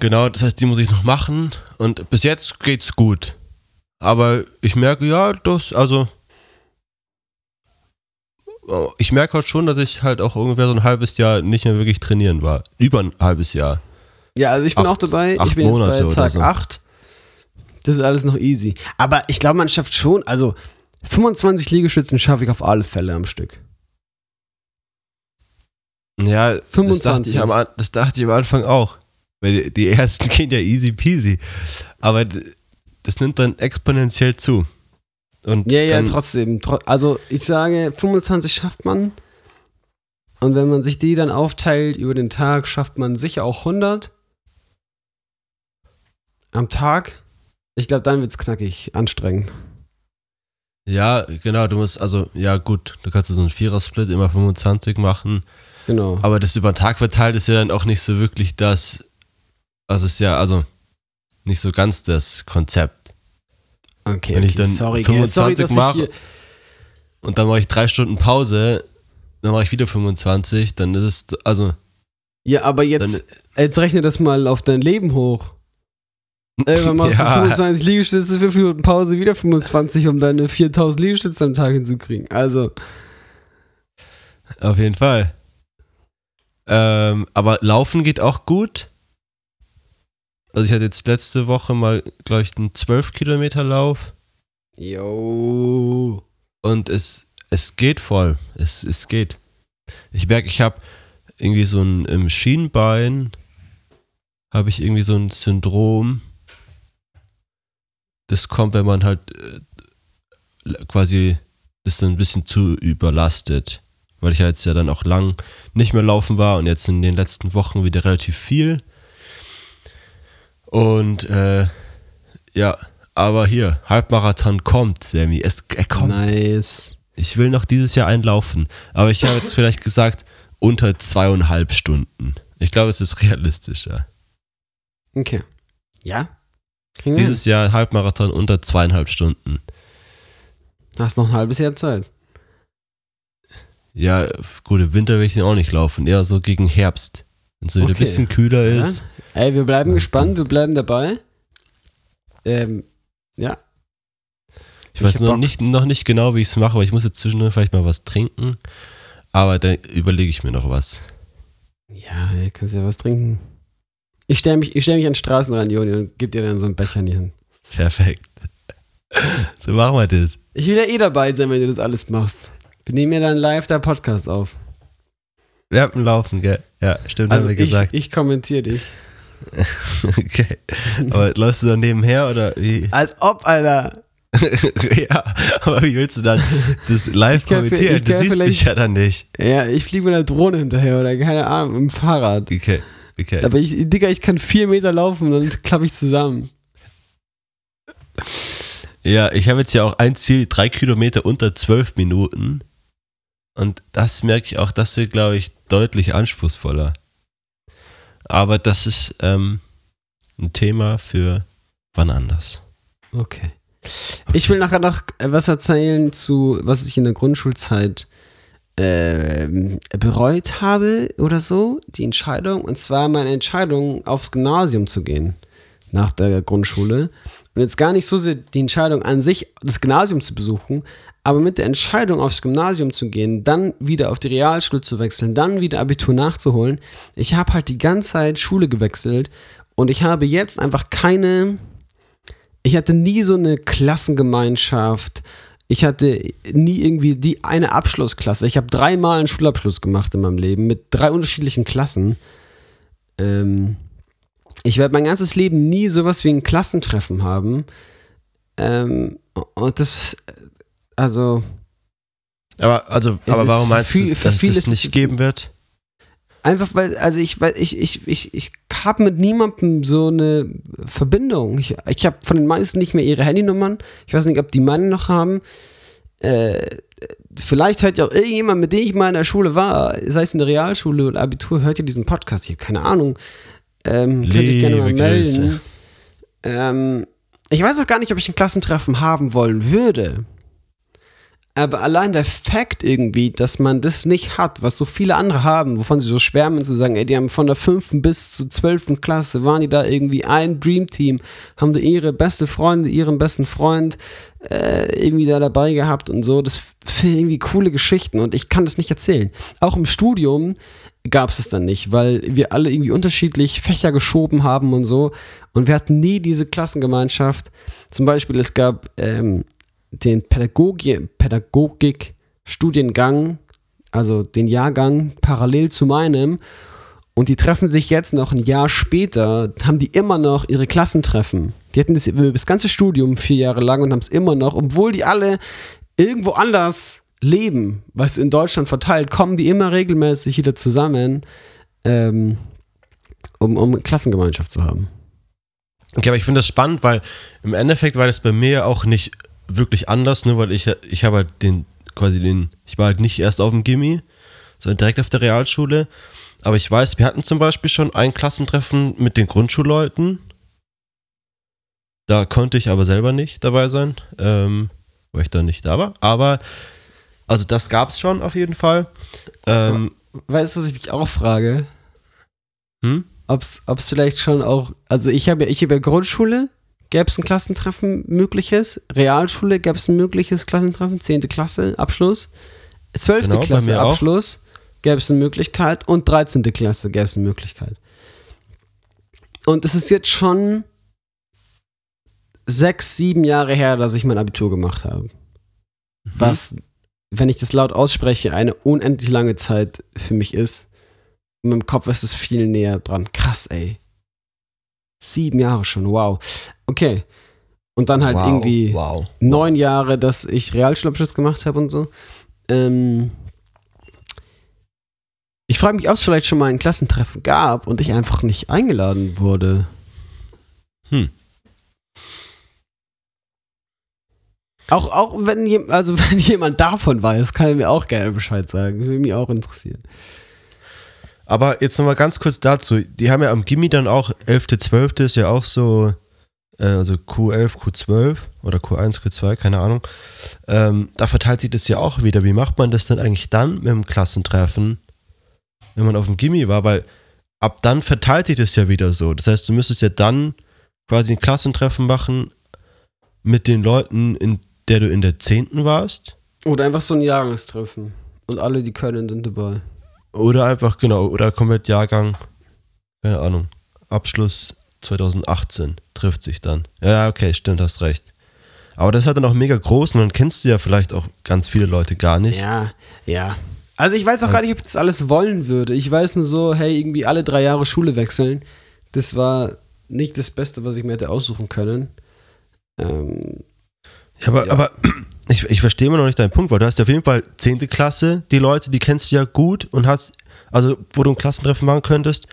genau, das heißt, die muss ich noch machen. Und bis jetzt geht's gut. Aber ich merke, ja, das, also. Oh, ich merke halt schon, dass ich halt auch ungefähr so ein halbes Jahr nicht mehr wirklich trainieren war. Über ein halbes Jahr. Ja, also ich bin acht, auch dabei. Ich bin Monate jetzt bei Tag so. 8. Das ist alles noch easy. Aber ich glaube, man schafft schon, also 25 Liegestützen schaffe ich auf alle Fälle am Stück. Ja, 25. Das dachte, ich am, das dachte ich am Anfang auch. Weil die ersten gehen ja easy peasy. Aber das nimmt dann exponentiell zu. Und ja, ja, trotzdem. Also ich sage, 25 schafft man. Und wenn man sich die dann aufteilt über den Tag, schafft man sicher auch 100. Am Tag. Ich glaube, dann wird es knackig, anstrengend. Ja, genau, du musst, also, ja gut, du kannst so einen Vierer-Split immer 25 machen. Genau. Aber das über den Tag verteilt ist ja dann auch nicht so wirklich das, also ist ja, also nicht so ganz das Konzept. Okay, Wenn okay, ich dann sorry, 25 mache und dann mache ich drei Stunden Pause, dann mache ich wieder 25, dann ist es, also. Ja, aber jetzt, Dann- jetzt rechne das mal auf dein Leben hoch. Irgendwann machst Ja. du 25 Liegestütze, 5 Minuten Pause, wieder 25, um deine 4000 Liegestütze am Tag hinzukriegen. Also, Auf jeden Fall. Ähm, aber Laufen geht auch gut. Also ich hatte jetzt letzte Woche mal, glaube ich, einen 12 Kilometer Lauf yo. und es, es geht voll. Es, es geht. Ich merke, ich habe irgendwie so ein im Schienbein habe ich irgendwie so ein Syndrom. Das kommt, wenn man halt äh, quasi das ein bisschen zu überlastet. Weil ich ja jetzt ja dann auch lang nicht mehr laufen war und jetzt in den letzten Wochen wieder relativ viel. Und äh, ja, aber hier, Halbmarathon kommt, Sammy. Es, er kommt. Nice. Ich will noch dieses Jahr einlaufen. Aber ich habe jetzt vielleicht gesagt, unter zweieinhalb Stunden. Ich glaube, es ist realistischer. Okay. Ja? Kriegen wir Dieses Jahr Halbmarathon unter zweieinhalb Stunden. hin. Hast noch ein halbes Jahr Zeit. Ja, gut, im Winter will ich den auch nicht laufen. Eher so gegen Herbst. Wenn es wieder Okay. ein bisschen kühler Ja. ist. Ey, wir bleiben gespannt, wir bleiben dabei. Ähm, ja. Ich weiß hab noch Bock. nicht, noch nicht genau, wie ich es mache, aber ich muss jetzt zwischendurch vielleicht mal was trinken. Aber da überlege ich mir noch was. Ja, ihr kannst ja was trinken. Ich stelle mich, ich stell mich an den Straßenrand, Joni, und geb dir dann so einen Becher in die Hand. Perfekt. so machen wir das. Ich will ja eh dabei sein, wenn du das alles machst. Wir nehmen ja dann live der Podcast auf. Wir haben Laufen, gell? Ja, stimmt, Also haben wir ich, gesagt. ich kommentiere dich. Okay. Aber läufst du dann nebenher oder wie? Als ob, Alter. ja, aber wie willst du dann das live kommentieren? Du siehst mich ja dann nicht. Ja, ich fliege mit einer Drohne hinterher oder keine Ahnung, mit dem Fahrrad. Okay, okay. Aber ich, Digga, ich kann vier Meter laufen, dann klappe ich zusammen. Ja, ich habe jetzt ja auch ein Ziel, drei Kilometer unter zwölf Minuten. Und das merke ich auch, das wird, glaube ich, deutlich anspruchsvoller. Aber das ist ähm, ein Thema für wann anders. Okay. Ich will nachher noch was erzählen zu, was ich in der Grundschulzeit ähm, bereut habe oder so, die Entscheidung. Und zwar meine Entscheidung, aufs Gymnasium zu gehen nach der Grundschule. Und jetzt gar nicht so sehr die Entscheidung an sich, das Gymnasium zu besuchen, aber mit der Entscheidung, aufs Gymnasium zu gehen, dann wieder auf die Realschule zu wechseln, dann wieder Abitur nachzuholen. Ich habe halt die ganze Zeit Schule gewechselt und ich habe jetzt einfach keine ich hatte nie so eine Klassengemeinschaft. Ich hatte nie irgendwie die eine Abschlussklasse. Ich habe dreimal einen Schulabschluss gemacht in meinem Leben mit drei unterschiedlichen Klassen. Ähm, ich werde mein ganzes Leben nie sowas wie ein Klassentreffen haben. Ähm, und das, also, Aber, also, aber warum meinst viel- du, dass es das es- nicht geben wird? Einfach weil, also ich, weil ich, ich, ich, ich habe mit niemandem so eine Verbindung. Ich, ich habe von den meisten nicht mehr ihre Handynummern. Ich weiß nicht, ob die meine noch haben. Äh, vielleicht hört ja auch irgendjemand, mit dem ich mal in der Schule war, sei es in der Realschule oder Abitur, hört ja diesen Podcast. Ich habe keine Ahnung. Ähm, könnte ich gerne mal melden. Ähm, ich weiß auch gar nicht, ob ich ein Klassentreffen haben wollen würde. Aber allein der Fakt irgendwie, dass man das nicht hat, was so viele andere haben, wovon sie so schwärmen, zu sagen, ey, die haben von der fünften bis zur zwölften Klasse, waren die da irgendwie ein Dreamteam, haben da ihre beste Freunde, ihren besten Freund äh, irgendwie da dabei gehabt und so. Das sind irgendwie coole Geschichten und ich kann das nicht erzählen. Auch im Studium gab es es dann nicht, weil wir alle irgendwie unterschiedlich Fächer geschoben haben und so. Und wir hatten nie diese Klassengemeinschaft. Zum Beispiel, es gab ähm, den Pädagogi Pädagogik-Studiengang, also den Jahrgang parallel zu meinem. Und die treffen sich jetzt noch ein Jahr später, haben die immer noch ihre Klassentreffen. Die hatten das das ganze Studium vier Jahre lang und haben es immer noch, obwohl die alle irgendwo anders leben, was in Deutschland verteilt, kommen die immer regelmäßig wieder zusammen, ähm, um, um Klassengemeinschaft zu haben. Okay, aber ich finde das spannend, weil im Endeffekt war das bei mir auch nicht wirklich anders, nur weil ich, ich habe halt den, quasi den, ich war halt nicht erst auf dem Gimmi, sondern direkt auf der Realschule. Aber ich weiß, wir hatten zum Beispiel schon ein Klassentreffen mit den Grundschulleuten. Da konnte ich aber selber nicht dabei sein, ähm, weil ich da nicht da war. Aber Also das gab es schon auf jeden Fall. Ähm, Weißt du, was ich mich auch frage? hm? Ob es vielleicht schon auch, also ich habe ja, ich habe ja Grundschule, gäbe es ein Klassentreffen mögliches, Realschule gäbe es ein mögliches Klassentreffen, 10. Klasse, Abschluss, 12. Genau, Klasse. Abschluss, gäbe es eine Möglichkeit und 13. Klasse gäbe es eine Möglichkeit. Und es ist jetzt schon sechs, sieben Jahre her, dass ich mein Abitur gemacht habe. Mhm. Was, wenn ich das laut ausspreche, eine unendlich lange Zeit für mich ist. Und im Kopf ist es viel näher dran. Krass, ey. Sieben Jahre schon, wow. Okay. Und dann halt wow, irgendwie Wow. neun Jahre, dass ich Realschulabschluss gemacht habe und so. Ähm, ich frage mich, ob es vielleicht schon mal ein Klassentreffen gab und ich einfach nicht eingeladen wurde. Hm. Auch, auch wenn, jem- also wenn jemand davon weiß, kann er mir auch gerne Bescheid sagen. Würde mich auch interessieren. Aber jetzt nochmal ganz kurz dazu. Die haben ja am Gimmi dann auch 11.12. ist ja auch so, also Q11, Q12 oder Q1, Q2, keine Ahnung. Ähm, da verteilt sich das ja auch wieder. Wie macht man das denn eigentlich dann mit dem Klassentreffen, wenn man auf dem Gimmi war? Weil ab dann verteilt sich das ja wieder so. Das heißt, du müsstest ja dann quasi ein Klassentreffen machen mit den Leuten, in der du in der 10. warst. Oder einfach so ein Jahrestreffen. Und alle, die können, sind dabei. Oder einfach, genau, oder komplett Jahrgang, keine Ahnung, Abschluss 2018 trifft sich dann. Ja, okay, stimmt, hast recht. Aber das ist halt dann auch mega groß und dann kennst du ja vielleicht auch ganz viele Leute gar nicht. Ja, ja. Also ich weiß auch gar nicht, ob ich das alles wollen würde. Ich weiß nur so, hey, irgendwie alle drei Jahre Schule wechseln. Das war nicht das Beste, was ich mir hätte aussuchen können. Ähm, Ja, aber, Ja. aber ich, ich verstehe immer noch nicht deinen Punkt, weil du hast ja auf jeden Fall 10. Klasse, die Leute, die kennst du ja gut und hast, also wo du ein Klassentreffen machen könntest,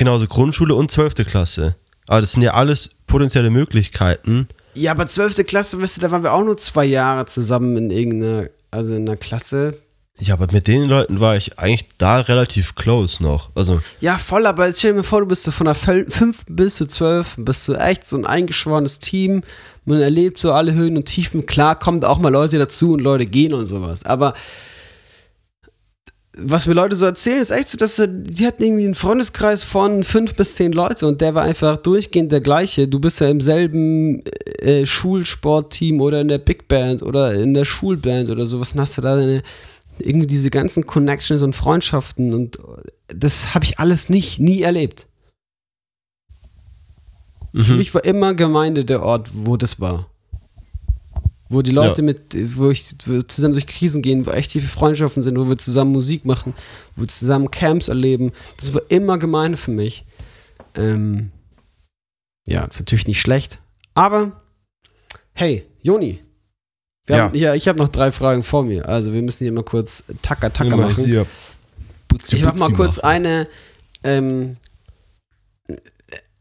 genauso Grundschule und 12. Klasse. Aber das sind ja alles potenzielle Möglichkeiten. ja, aber 12. Klasse, wisst ihr, da waren wir auch nur zwei Jahre zusammen in irgendeiner, also in einer Klasse. Ja, aber mit den Leuten war ich eigentlich da relativ close noch. Also, Ja, voll, aber jetzt stell dir mal vor, du bist so von der 5 bis zu 12, bist du echt so ein eingeschworenes Team. Man erlebt so alle Höhen und Tiefen. Klar, kommt auch mal Leute dazu und Leute gehen und sowas. Aber was mir Leute so erzählen, ist echt so, dass sie, die hatten irgendwie einen Freundeskreis von fünf bis zehn Leute und der war einfach durchgehend der gleiche. Du bist ja im selben äh, Schulsportteam oder in der Big Band oder in der Schulband oder sowas und hast du da deine, irgendwie diese ganzen Connections und Freundschaften und das habe ich alles nicht, nie erlebt. Für mhm. mich war immer Gemeinde der Ort, wo das war. Wo die Leute Ja. mit, wo ich wo zusammen durch Krisen gehen, wo echt tiefe Freundschaften sind, wo wir zusammen Musik machen, wo wir zusammen Camps erleben. Das war immer Gemeinde für mich. Ähm, ja, natürlich nicht schlecht. Aber, hey, Joni. Ja. Ja, ich habe noch drei Fragen vor mir. Also wir müssen hier mal kurz Tacker Tacker machen. Ich mach mal kurz eine, ähm,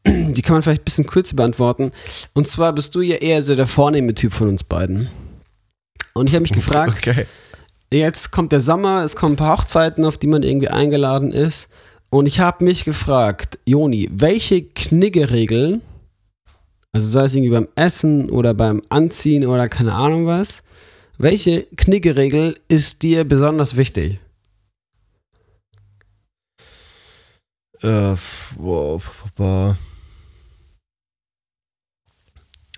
die kann man vielleicht ein bisschen kürzer beantworten. Und zwar bist du ja eher so der vornehme Typ von uns beiden. Und ich habe mich gefragt, Okay. jetzt kommt der Sommer, es kommen ein paar Hochzeiten, auf die man irgendwie eingeladen ist. Und ich habe mich gefragt, Joni, welche Kniggeregeln, also sei es irgendwie beim Essen oder beim Anziehen oder keine Ahnung was, welche Kniggeregel ist dir besonders wichtig? Äh, wow.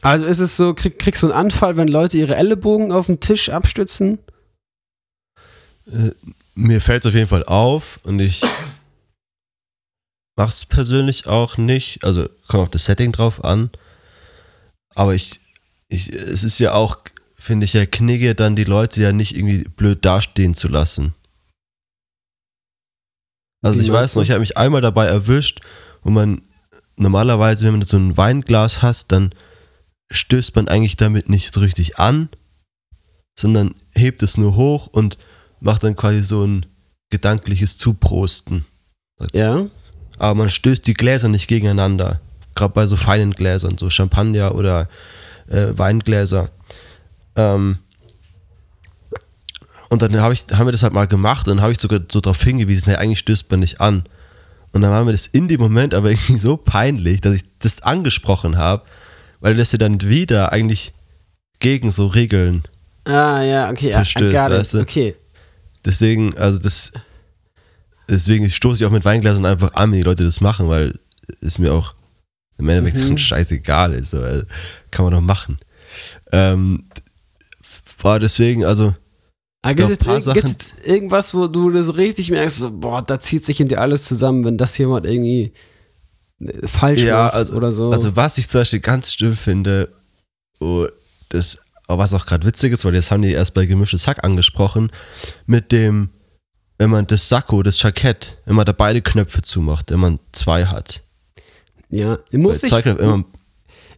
Also ist es so, krieg, kriegst du einen Anfall, wenn Leute ihre Ellenbogen auf den Tisch abstützen? Äh, mir fällt es auf jeden Fall auf und ich mach's persönlich auch nicht. Also kommt auf das Setting drauf an. Aber ich, ich, es ist ja auch, finde ich ja Knigge, dann die Leute ja nicht irgendwie blöd dastehen zu lassen. Also Wie ich weiß noch, ich habe mich einmal dabei erwischt, wo man normalerweise, wenn man so ein Weinglas hast, dann stößt man eigentlich damit nicht richtig an, sondern hebt es nur hoch und macht dann quasi so ein gedankliches Zuprosten. Ja. Aber man stößt die Gläser nicht gegeneinander. Gerade bei so feinen Gläsern, so Champagner oder äh, Weingläser. Ähm, und dann hab ich, haben wir das halt mal gemacht und dann habe ich sogar so darauf hingewiesen, hey, eigentlich stößt man nicht an. Und dann war mir das in dem Moment aber irgendwie so peinlich, dass ich das angesprochen habe, weil das ja dann wieder eigentlich gegen so Regeln Ah, ja, okay. Verstößt, weißt du? Okay. Deswegen, also das, deswegen stoße ich auch mit Weingläsern einfach an, wenn die Leute das machen, weil es mir auch im Endeffekt Mhm. scheißegal ist. Also, kann man doch machen. Ähm, war deswegen, also, Aber glaub, gibt es irg- gibt's jetzt irgendwas, wo du das so richtig merkst, so, boah, da zieht sich in dir alles zusammen, wenn das jemand irgendwie falsch ja, also, oder so. also was ich zum Beispiel ganz schlimm finde, oh, das, aber was auch gerade witzig ist, weil das haben die erst bei gemischtes Hack angesprochen, mit dem, wenn man das Sakko, das Jackett, wenn man da beide Knöpfe zumacht, wenn man zwei hat. ja, muss ich, man,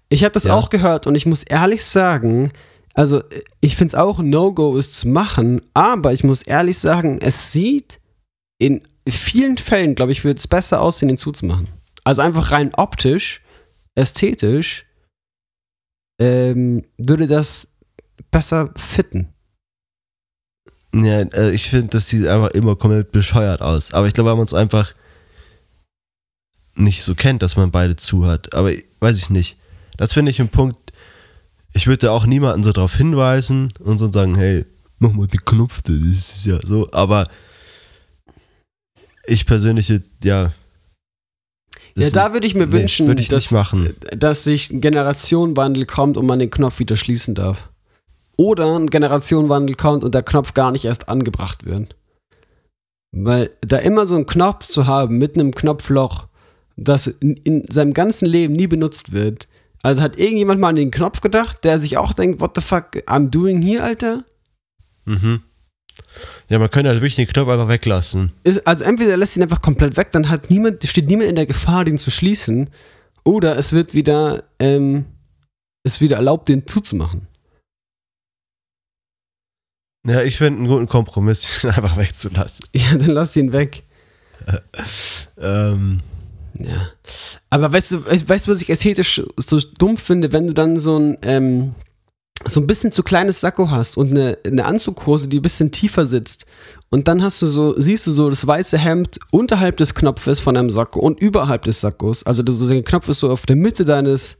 ich habe das Ja. auch gehört und ich muss ehrlich sagen, also ich finde es auch No-Go, es zu machen, aber ich muss ehrlich sagen, es sieht in vielen Fällen, glaube ich, würde es besser aussehen, den zuzumachen. Also einfach rein optisch, ästhetisch, ähm, würde das besser fitten. Ja, äh, ich finde, das sieht einfach immer komplett bescheuert aus. Aber ich glaube, weil man es einfach nicht so kennt, dass man beide zu hat. Aber weiß ich nicht. Das finde ich ein Punkt. Ich würde auch niemanden so darauf hinweisen und so sagen, hey, mach mal die Knopf, das ist ja so. Aber ich persönlich, ja. Das Ja, da würde ich mir nee, wünschen, ich dass, dass sich ein Generationenwandel kommt und man den Knopf wieder schließen darf. Oder ein Generationenwandel kommt und der Knopf gar nicht erst angebracht wird. Weil da immer so einen Knopf zu haben mit einem Knopfloch, das in, in seinem ganzen Leben nie benutzt wird. Also hat irgendjemand mal an den Knopf gedacht, der sich auch denkt, what the fuck I'm doing here, Alter? Mhm. Ja, man könnte halt wirklich den Knopf einfach weglassen. Ist, also entweder er lässt ihn einfach komplett weg, dann hat niemand, steht niemand in der Gefahr, den zu schließen, oder es wird wieder, ähm, es wieder erlaubt, den zuzumachen. Ja, ich finde einen guten Kompromiss, ihn einfach wegzulassen. Ja, dann lass ihn weg. Ähm, Ja. Aber weißt du, weißt, weißt du, was ich ästhetisch so dumm finde, wenn du dann so ein, ähm, so ein bisschen zu kleines Sakko hast und eine, eine Anzughose, die ein bisschen tiefer sitzt. Und dann hast du so, siehst du so das weiße Hemd unterhalb des Knopfes von einem Sakko und überhalb des Sakkos. Also du, der Knopf ist so auf der Mitte deines,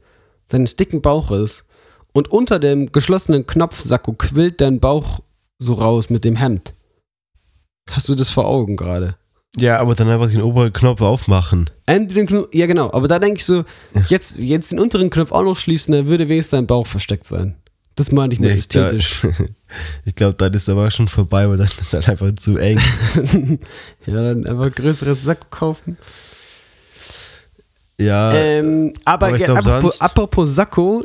deines dicken Bauches. Und unter dem geschlossenen Knopfsakko quillt dein Bauch so raus mit dem Hemd. Hast du das vor Augen gerade? ja, aber dann einfach den oberen Knopf aufmachen. Knopf, ja genau, aber da denke ich so, jetzt, jetzt den unteren Knopf auch noch schließen, dann würde wenigstens dein Bauch versteckt sein. Das meine ich mit Nee, ich glaub- ästhetisch. Ich glaube, dann ist aber schon vorbei, weil dann ist halt einfach zu eng. ja, dann einfach größeres Sack kaufen. Ja, ähm, aber aber glaub, apropos, apropos Sakko,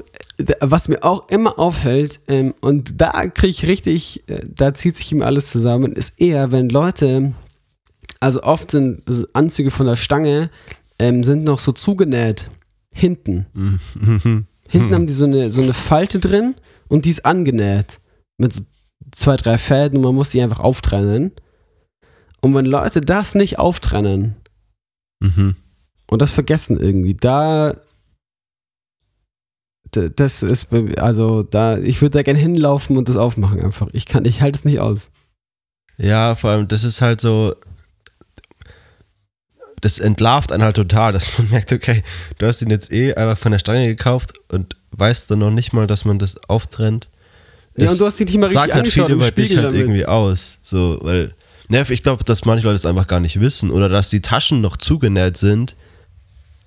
was mir auch immer auffällt, ähm, und da kriege ich richtig, äh, da zieht sich ihm alles zusammen, ist eher, wenn Leute, also oft sind Anzüge von der Stange, ähm, sind noch so zugenäht. Hinten. Mhm. Hinten haben die so eine, so eine Falte drin und die ist angenäht. Mit so zwei, drei Fäden und man muss die einfach auftrennen. Und wenn Leute das nicht auftrennen Mhm. und das vergessen irgendwie, da. Das ist, also da, ich würde da gerne hinlaufen und das aufmachen einfach. Ich kann, ich halte es nicht aus. Ja, vor allem, das ist halt so. Das entlarvt einen halt total, dass man merkt, okay, du hast ihn jetzt eh einfach von der Stange gekauft und weißt dann noch nicht mal, dass man das auftrennt. Ja, Das und du hast dich nicht mal richtig sagt halt angeschaut viel im über dich Spiegel halt damit. irgendwie aus. So, weil, ne, ich glaube, dass manche Leute es einfach gar nicht wissen oder dass die Taschen noch zugenäht sind.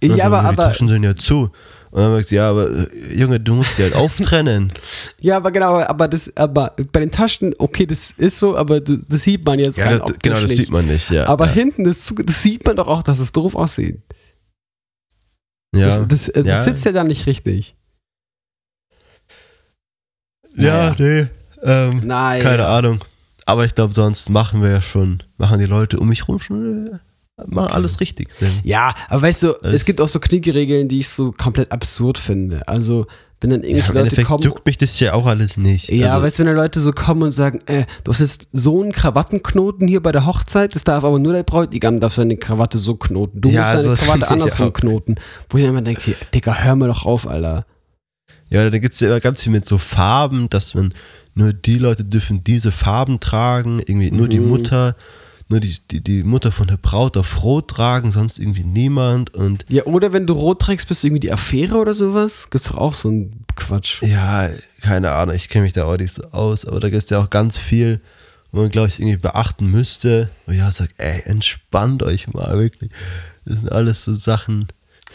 Und Ja, dann aber, so, die aber, Taschen sind ja zu. Und dann sagt sie, ja, aber äh, Junge, du musst die halt auftrennen. ja, aber genau, aber das, aber bei den Taschen, okay, das ist so, aber das, sieht man jetzt ja, rein das, genau, das nicht. sieht man nicht, ja. Aber ja. hinten, das, das sieht man doch auch, dass es doof aussieht. ja. Das, das, das Ja. sitzt ja dann nicht richtig. Ja, nee. Ähm, Nein. keine Ahnung. Aber ich glaube, sonst machen wir ja schon, machen die Leute um mich rum schon, äh, machen alles richtig. Ja, aber weißt du, Das- es gibt auch so Knickeregeln, die ich so komplett absurd finde. Also, wenn dann Ja, irgendwelche Im Leute Endeffekt kommen. juckt mich das ja auch alles nicht. Ja, also, weißt du, wenn Leute so kommen und sagen, äh, du hast jetzt so einen Krawattenknoten hier bei der Hochzeit, das darf aber nur der Bräutigam darf seine Krawatte so knoten. Du Ja, musst deine Krawatte andersrum knoten. Wo ich immer denke, Digga, hör mal doch auf, Alter. Ja, da gibt es ja immer ganz viel mit so Farben, dass man nur die Leute dürfen diese Farben tragen, irgendwie nur die Mhm. Mutter, nur die, die, die Mutter von der Braut auf Rot tragen, sonst irgendwie niemand und Ja, oder wenn du rot trägst, bist du irgendwie die Affäre oder sowas? Gibt's doch auch so einen Quatsch. ja, keine Ahnung, ich kenne mich da auch nicht so aus, aber da gibt es ja auch ganz viel, wo man, glaube ich, irgendwie beachten müsste. Und ja, sag, ey, entspannt euch mal, wirklich. Das sind alles so Sachen.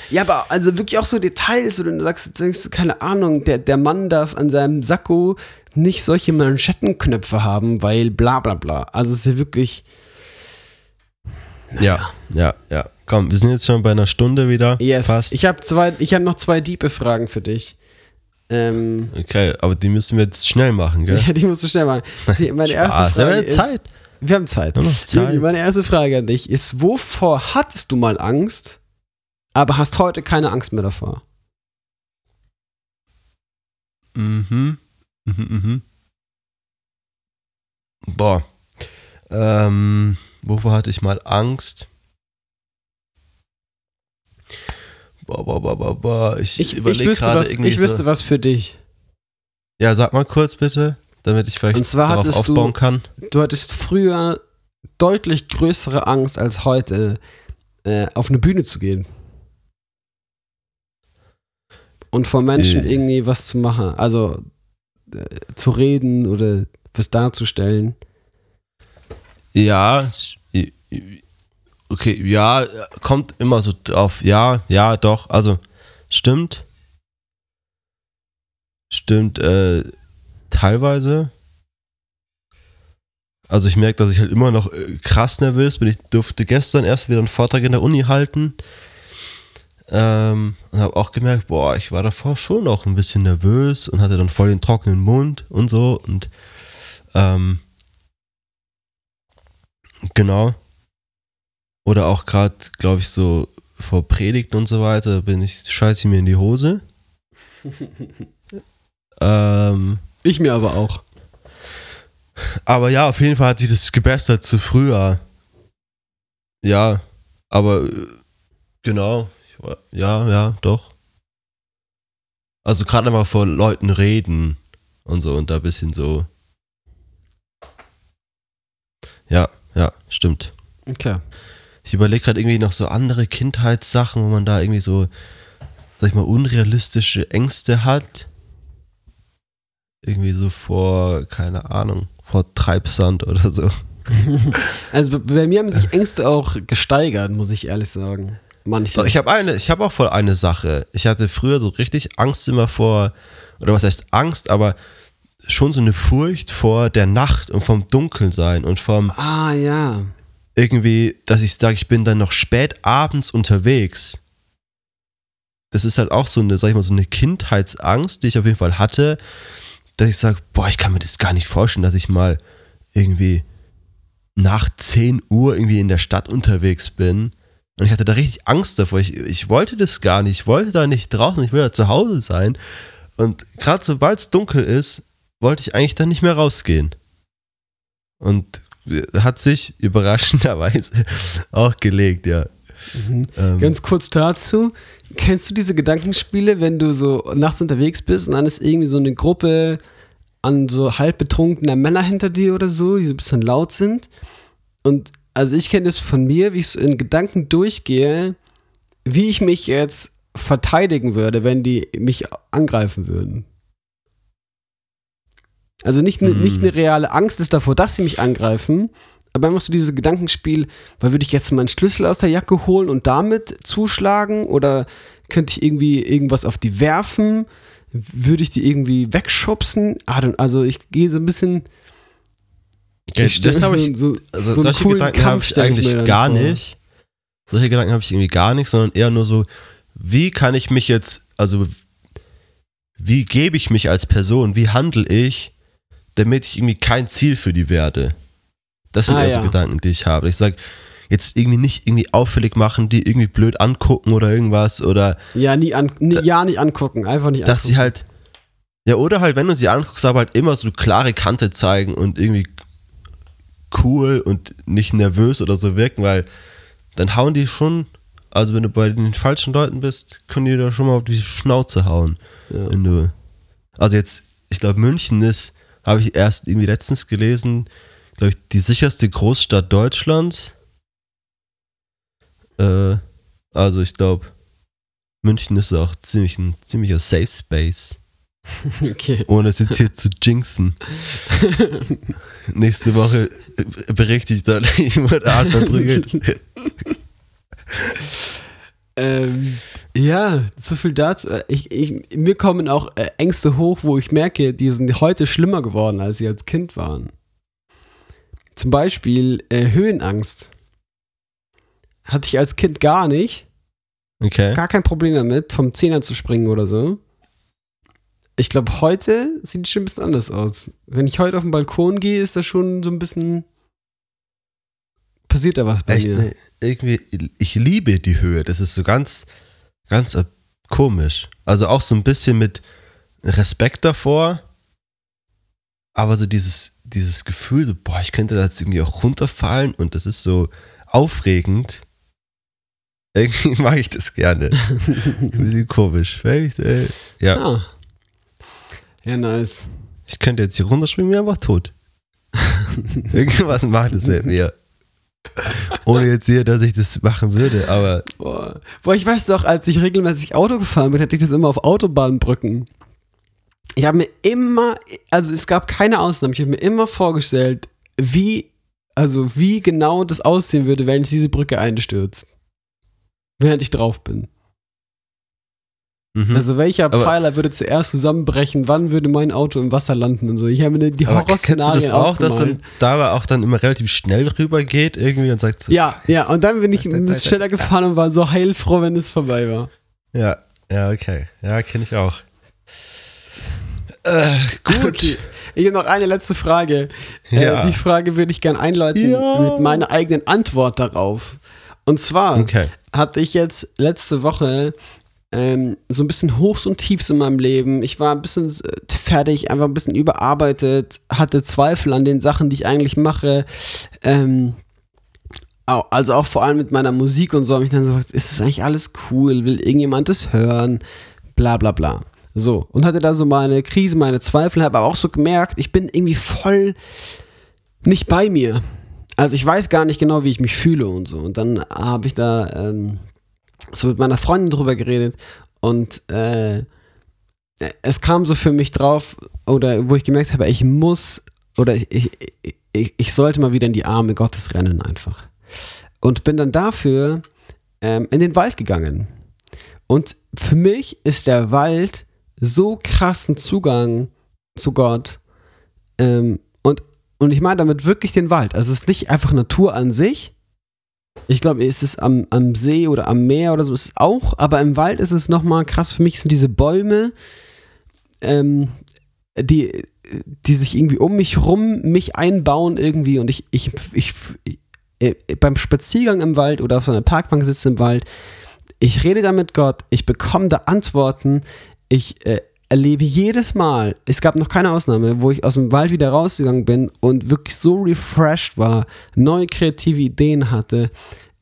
Ja, aber also wirklich auch so Details, wo du sagst, denkst, keine Ahnung, der, der Mann darf an seinem Sakko nicht solche Manschettenknöpfe haben, weil bla bla bla. Also es ist ja wirklich. Ja, ja, ja. Komm, wir sind jetzt schon bei einer Stunde wieder. Yes. Fast. Ich habe zwei, ich habe noch zwei diepe Fragen für dich. Ähm, okay, aber die müssen wir jetzt schnell machen, gell? ja, die musst du schnell machen. Meine erste Spaß, Frage wir haben ist, Zeit. Wir haben Zeit. Wir haben Zeit. Meine erste Frage an dich ist: Wovor hattest du mal Angst, aber hast heute keine Angst mehr davor? Mhm. Mhm, mhm. Boah. Ähm, wovor hatte ich mal Angst? Boah, boah, boah, boah, boah. Ich, Ich, überlege wüsste, gerade was, irgendwie ich wüsste so. was für dich. Ja, sag mal kurz bitte, damit ich vielleicht Und zwar darauf hattest du- aufbauen kann. Du hattest früher deutlich größere Angst als heute, äh, auf eine Bühne zu gehen. Und vor Menschen Äh. irgendwie was zu machen. Also äh, zu reden oder was darzustellen. Ja, okay, ja, kommt immer so auf, ja, ja, doch, also stimmt. Stimmt, äh, teilweise. Also ich merke, dass ich halt immer noch äh, krass nervös bin. Ich durfte gestern erst wieder einen Vortrag in der Uni halten. Ähm, und habe auch gemerkt, boah, ich war davor schon noch ein bisschen nervös und hatte dann voll den trockenen Mund und so. Und ähm, genau. Oder auch gerade, glaube ich, so vor Predigten und so weiter, bin ich, scheiße mir in die Hose. ähm, Ich mir aber auch. aber ja, auf jeden Fall hat sich das gebessert zu früher. Ja, aber äh, genau. Ich ja, ja, doch. Also gerade einfach vor Leuten reden und so und da ein bisschen so. Ja, ja, stimmt. Okay. Ich überlege gerade irgendwie noch so andere Kindheitssachen, wo man da irgendwie so, sag ich mal, unrealistische Ängste hat. Irgendwie so vor, keine Ahnung, vor Treibsand oder so. Also bei mir haben sich Ängste auch gesteigert, muss ich ehrlich sagen. Manche. Ich habe eine, ich habe auch voll eine Sache. Ich hatte früher so richtig Angst immer vor, oder was heißt Angst, aber schon so eine Furcht vor der Nacht und vom Dunkelsein und vom ah ja. irgendwie, dass ich sage, ich bin dann noch spät abends unterwegs. Das ist halt auch so eine, sag ich mal, so eine Kindheitsangst, die ich auf jeden Fall hatte, dass ich sage, boah, ich kann mir das gar nicht vorstellen, dass ich mal irgendwie nach 10 Uhr irgendwie in der Stadt unterwegs bin. Und ich hatte da richtig Angst davor. Ich, ich wollte das gar nicht. Ich wollte da nicht draußen. Ich will da zu Hause sein. Und gerade sobald es dunkel ist, wollte ich eigentlich dann nicht mehr rausgehen. Und hat sich überraschenderweise auch gelegt, ja. Mhm. Ähm, Ganz kurz dazu. Kennst du diese Gedankenspiele, wenn du so nachts unterwegs bist und dann ist irgendwie so eine Gruppe an so halb betrunkener Männer hinter dir oder so, die so ein bisschen laut sind? Und also ich kenne das von mir, wie ich so in Gedanken durchgehe, wie ich mich jetzt verteidigen würde, wenn die mich angreifen würden. Also nicht, ne, Mhm. nicht eine reale Angst ist davor, dass sie mich angreifen, aber einfach so dieses Gedankenspiel, weil würde ich jetzt meinen Schlüssel aus der Jacke holen und damit zuschlagen oder könnte ich irgendwie irgendwas auf die werfen? Würde ich die irgendwie wegschubsen? Also ich gehe so ein bisschen. Okay, stell das habe ich, so, also so solche Gedanken habe ich eigentlich dann gar vor. nicht. Solche Gedanken habe ich irgendwie gar nicht, sondern eher nur so, wie kann ich mich jetzt, also wie gebe ich mich als Person, wie handle ich, damit ich irgendwie kein Ziel für die werde. Das sind Ah, eher ja. so Gedanken, die ich habe. Ich sage, jetzt irgendwie nicht irgendwie auffällig machen, die irgendwie blöd angucken oder irgendwas oder Ja, nie an, nie, ja, nicht angucken, einfach nicht dass angucken. sie halt, ja, oder halt, wenn du sie anguckst, aber halt immer so klare Kante zeigen und irgendwie cool und nicht nervös oder so wirken, weil dann hauen die schon, also wenn du bei den falschen Leuten bist, können die da schon mal auf die Schnauze hauen. Ja. Wenn du, also jetzt, ich glaube, München ist, habe ich erst irgendwie letztens gelesen, glaube ich, die sicherste Großstadt Deutschlands. Äh, also ich glaube, München ist auch ziemlich ein ziemlicher Safe Space. Okay. Ohne es jetzt hier zu jinxen. Nächste Woche äh, berichte ich dann, ich wurde hart verprügelt. Ähm, ja, so viel dazu. Ich, ich, mir kommen auch äh, Ängste hoch, wo ich merke, die sind heute schlimmer geworden, als sie als Kind waren. Zum Beispiel äh, Höhenangst. Hatte ich als Kind gar nicht. Okay. Gar kein Problem damit, vom Zehner zu springen oder so. Ich glaube, heute sieht es schon ein bisschen anders aus. Wenn ich heute auf den Balkon gehe, ist da schon so ein bisschen. Passiert da was bei Echt, mir. ne, irgendwie, ich liebe die Höhe. Das ist so ganz, ganz äh, komisch. Also auch so ein bisschen mit Respekt davor. Aber so dieses, dieses Gefühl, so, boah, ich könnte da jetzt irgendwie auch runterfallen und das ist so aufregend. Irgendwie mag ich das gerne. Ein bisschen komisch. Echt, ey. Ja, Ah. Ja, nice. ich könnte jetzt hier runterspringen, bin einfach tot. Irgendwas macht es mit mir. Ohne jetzt hier, dass ich das machen würde, aber Boah. Boah, ich weiß doch, als ich regelmäßig Auto gefahren bin, hatte ich das immer auf Autobahnbrücken. Ich habe mir immer, also es gab keine Ausnahme, ich habe mir immer vorgestellt, wie, also wie genau das aussehen würde, wenn jetzt diese Brücke einstürzt. Während ich drauf bin. Mhm. Also welcher Aber- Pfeiler würde zuerst zusammenbrechen, wann würde mein Auto im Wasser landen und so. Ich habe mir die Horrorszenarien das auch, dass man dabei auch dann immer relativ schnell rüber geht irgendwie und sagt so, Ja, ja, und dann bin ich ein bisschen schneller gefahren und war so heilfroh, wenn es vorbei war. ja, ja, okay, ja, kenne ich auch. Äh, gut, Okay. Ich habe noch eine letzte Frage. Ja. Äh, die Frage würde ich gern einläuten Ja. mit meiner eigenen Antwort darauf. Und zwar Okay. hatte ich jetzt letzte Woche ähm, so ein bisschen Hochs und Tiefs in meinem Leben. Ich war ein bisschen äh, fertig, einfach ein bisschen überarbeitet, hatte Zweifel an den Sachen, die ich eigentlich mache. Ähm, also auch vor allem mit meiner Musik und so, habe ich dann so gesagt, ist das eigentlich alles cool? Will irgendjemand das hören? Bla bla bla. So, und hatte da so meine Krise, meine Zweifel, habe aber auch so gemerkt, ich bin irgendwie voll nicht bei mir. Also ich weiß gar nicht genau, wie ich mich fühle und so. Und dann habe ich da ähm, so mit meiner Freundin drüber geredet und äh, es kam so für mich drauf, oder wo ich gemerkt habe, ich muss, oder ich, ich, ich, ich sollte mal wieder in die Arme Gottes rennen einfach. Und bin dann dafür ähm, in den Wald gegangen. Und für mich ist der Wald so krassen Zugang zu Gott. Ähm, und, und ich meine damit wirklich den Wald. Also es ist nicht einfach Natur an sich. Ich glaube, es ist am, am See oder am Meer oder so ist es auch, aber im Wald ist es nochmal krass. Für mich sind diese Bäume, ähm, die, die sich irgendwie um mich rum mich einbauen irgendwie und ich, ich, ich, äh, beim Spaziergang im Wald oder auf so einer Parkbank sitze im Wald, ich rede da mit Gott, ich bekomme da Antworten, ich äh, erlebe jedes Mal, es gab noch keine Ausnahme, wo ich aus dem Wald wieder rausgegangen bin und wirklich so refreshed war, neue kreative Ideen hatte,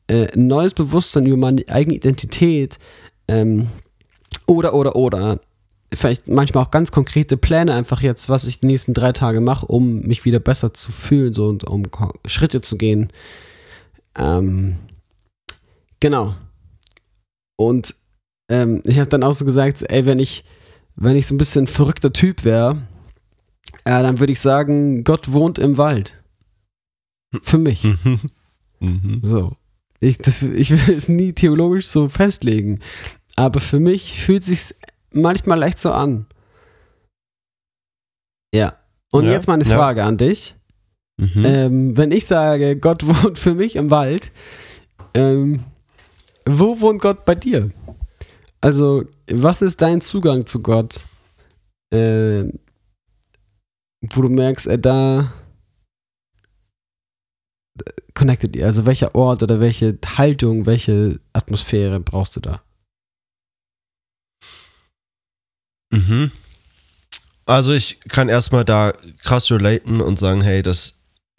äh, neues Bewusstsein über meine eigene Identität ähm, oder, oder, oder. Vielleicht manchmal auch ganz konkrete Pläne einfach jetzt, was ich die nächsten drei Tage mache, um mich wieder besser zu fühlen so, und um Schritte zu gehen. Ähm, genau. Und ähm, ich habe dann auch so gesagt, ey, wenn ich, wenn ich so ein bisschen ein verrückter Typ wäre, äh, dann würde ich sagen, Gott wohnt im Wald. Für mich. Mhm. So. Ich, das, ich will es nie theologisch so festlegen. Aber für mich fühlt sich manchmal leicht so an. Ja. Und Ja, jetzt mal eine ja. Frage an dich. Mhm. Ähm, wenn ich sage, Gott wohnt für mich im Wald, ähm, wo wohnt Gott bei dir? Also, was ist dein Zugang zu Gott? Ähm, wo du merkst, äh, da connected ihr. Also, welcher Ort oder welche Haltung, welche Atmosphäre brauchst du da? Mhm. Also ich kann erstmal da krass relaten und sagen, hey, das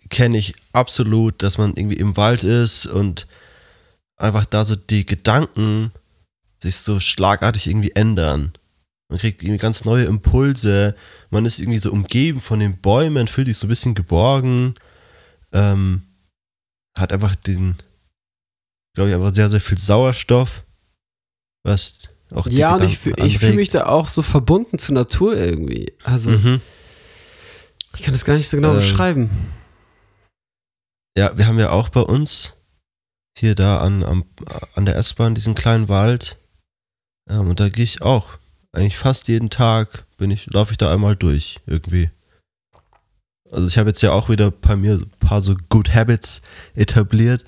kenne ich absolut, dass man irgendwie im Wald ist und einfach da so die Gedanken sich so schlagartig irgendwie ändern. Man kriegt irgendwie ganz neue Impulse, man ist irgendwie so umgeben von den Bäumen, fühlt sich so ein bisschen geborgen. ähm, hat einfach den, glaube ich, einfach sehr, sehr viel Sauerstoff, was auch die Ja, und ich, ich fühle mich da auch so verbunden zur Natur irgendwie. Also, Mhm. ich kann das gar nicht so genau Ähm, beschreiben. Ja, wir haben ja auch bei uns hier da an, am, an der S-Bahn diesen kleinen Wald. Ähm, und da gehe ich auch. Eigentlich fast jeden Tag bin ich, laufe ich da einmal durch irgendwie. Also ich habe jetzt ja auch wieder bei mir ein paar so Good Habits etabliert.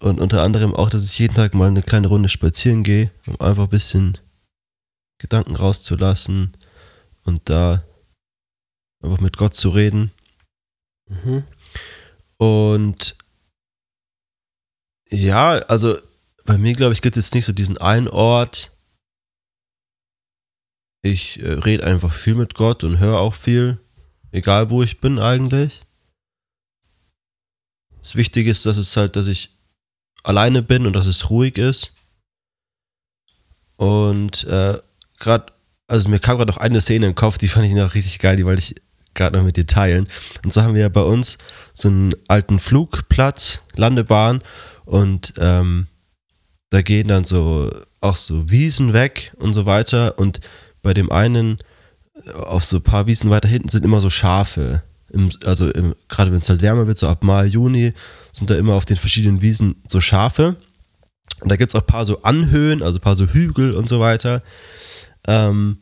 Und unter anderem auch, dass ich jeden Tag mal eine kleine Runde spazieren gehe, um einfach ein bisschen Gedanken rauszulassen und da einfach mit Gott zu reden. Mhm. Und ja, also bei mir, glaube ich, gibt es nicht so diesen einen Ort. Ich äh, rede einfach viel mit Gott und höre auch viel, egal wo ich bin eigentlich. Das Wichtige ist, dass es halt, dass ich alleine bin und dass es ruhig ist. Und äh, gerade, also mir kam gerade noch eine Szene in den Kopf, die fand ich noch richtig geil, die wollte ich gerade noch mit dir teilen. Und so haben wir ja bei uns so einen alten Flugplatz, Landebahn und ähm, da gehen dann so auch so Wiesen weg und so weiter und bei dem einen äh, auf so ein paar Wiesen weiter hinten sind immer so Schafe. Im, also im, gerade wenn es halt wärmer wird, so ab Mai, Juni, sind da immer auf den verschiedenen Wiesen so Schafe. Und da gibt es auch ein paar so Anhöhen, also ein paar so Hügel und so weiter. Ähm,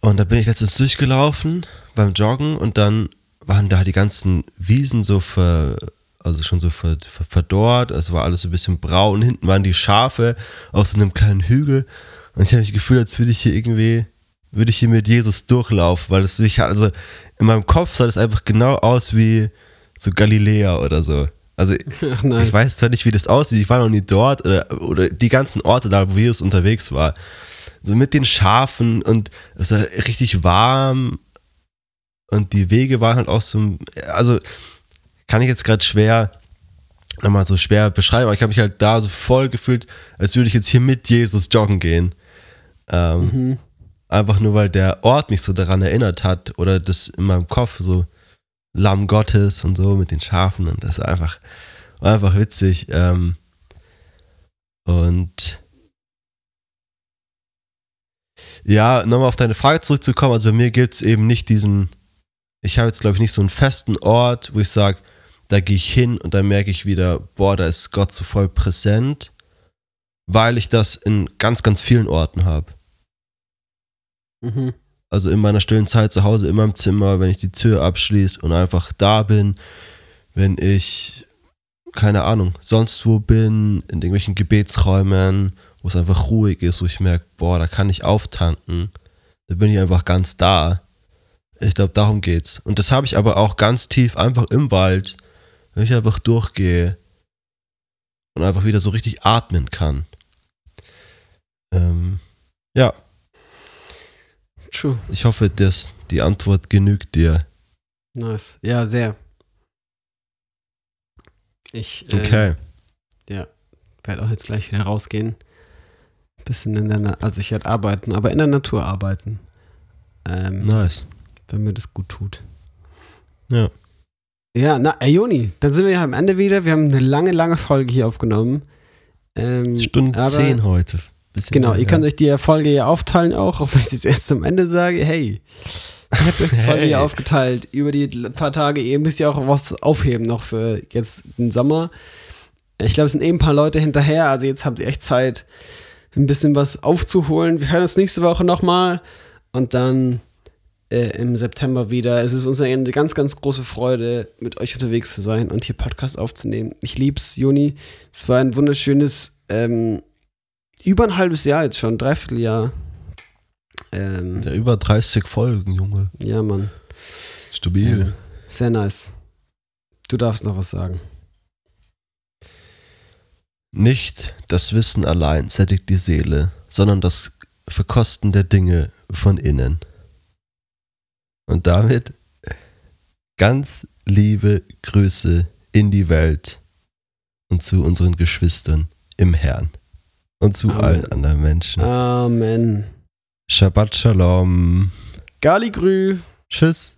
und da bin ich letztens durchgelaufen beim Joggen und dann waren da die ganzen Wiesen so ver, also schon so ver, ver, verdorrt, es war alles so ein bisschen braun. Hinten waren die Schafe auf so einem kleinen Hügel und ich habe mich gefühlt, als würde ich hier irgendwie, würde ich hier mit Jesus durchlaufen, weil es sich also in meinem Kopf sah das einfach genau aus wie so Galiläa oder so. Also Ach, nice. ich weiß zwar nicht, wie das aussieht, ich war noch nie dort oder, oder die ganzen Orte da, wo Jesus unterwegs war. So mit den Schafen und es war richtig warm und die Wege waren halt auch so, also kann ich jetzt gerade schwer, nochmal so schwer beschreiben, aber ich habe mich halt da so voll gefühlt, als würde ich jetzt hier mit Jesus joggen gehen. Ähm, Mhm. Einfach nur, weil der Ort mich so daran erinnert hat oder das in meinem Kopf so Lamm Gottes und so mit den Schafen und das war einfach, war einfach witzig. Ähm, und ja, nochmal auf deine Frage zurückzukommen, also bei mir gibt es eben nicht diesen, ich habe jetzt glaube ich nicht so einen festen Ort, wo ich sage, da gehe ich hin und dann merke ich wieder, boah, da ist Gott so voll präsent, weil ich das in ganz, ganz vielen Orten habe. Mhm. Also in meiner stillen Zeit zu Hause, in meinem Zimmer, wenn ich die Tür abschließe und einfach da bin, wenn ich, keine Ahnung, sonst wo bin, in irgendwelchen Gebetsräumen, wo es einfach ruhig ist, wo ich merke, boah, da kann ich auftanken, da bin ich einfach ganz da. Ich glaube, darum geht's. Und das habe ich aber auch ganz tief einfach im Wald, wenn ich einfach durchgehe und einfach wieder so richtig atmen kann. Ähm, ja, True. ich hoffe, dass die Antwort genügt dir. Nice. Ja, sehr. Ich äh, Okay. werde auch jetzt gleich wieder rausgehen. Bisschen in der, Na also ich werde arbeiten, aber in der Natur arbeiten. Ähm, Nice. wenn mir das gut tut. Ja. Ja, na, ey, Juni, dann sind wir ja am Ende wieder. Wir haben eine lange, lange Folge hier aufgenommen. Ähm, Stunde aber- 10 heute. Genau, ihr könnt euch die Folge ja aufteilen auch, auch wenn ich es jetzt erst zum Ende sage. Hey, ihr habt euch die Folge Hey. ja aufgeteilt über die paar Tage. Ihr müsst ja auch was aufheben noch für jetzt den Sommer. Ich glaube, es sind eben ein paar Leute hinterher. Also jetzt habt ihr echt Zeit, ein bisschen was aufzuholen. Wir hören uns nächste Woche nochmal und dann äh, im September wieder. Es ist uns eine ganz, ganz große Freude, mit euch unterwegs zu sein und hier Podcast aufzunehmen. Ich lieb's, Juni. Es war ein wunderschönes, ähm, über ein halbes Jahr jetzt schon, dreiviertel Jahr. Ähm, Ja, über 30 Folgen, Junge. ja, Mann. Stabil. Ja, sehr nice. Du darfst noch was sagen. Nicht das Wissen allein sättigt die Seele, sondern das Verkosten der Dinge von innen. Und damit ganz liebe Grüße in die Welt und zu unseren Geschwistern im Herrn und zu Amen. allen anderen Menschen. Amen. Shabbat Shalom. Galigrü. Tschüss.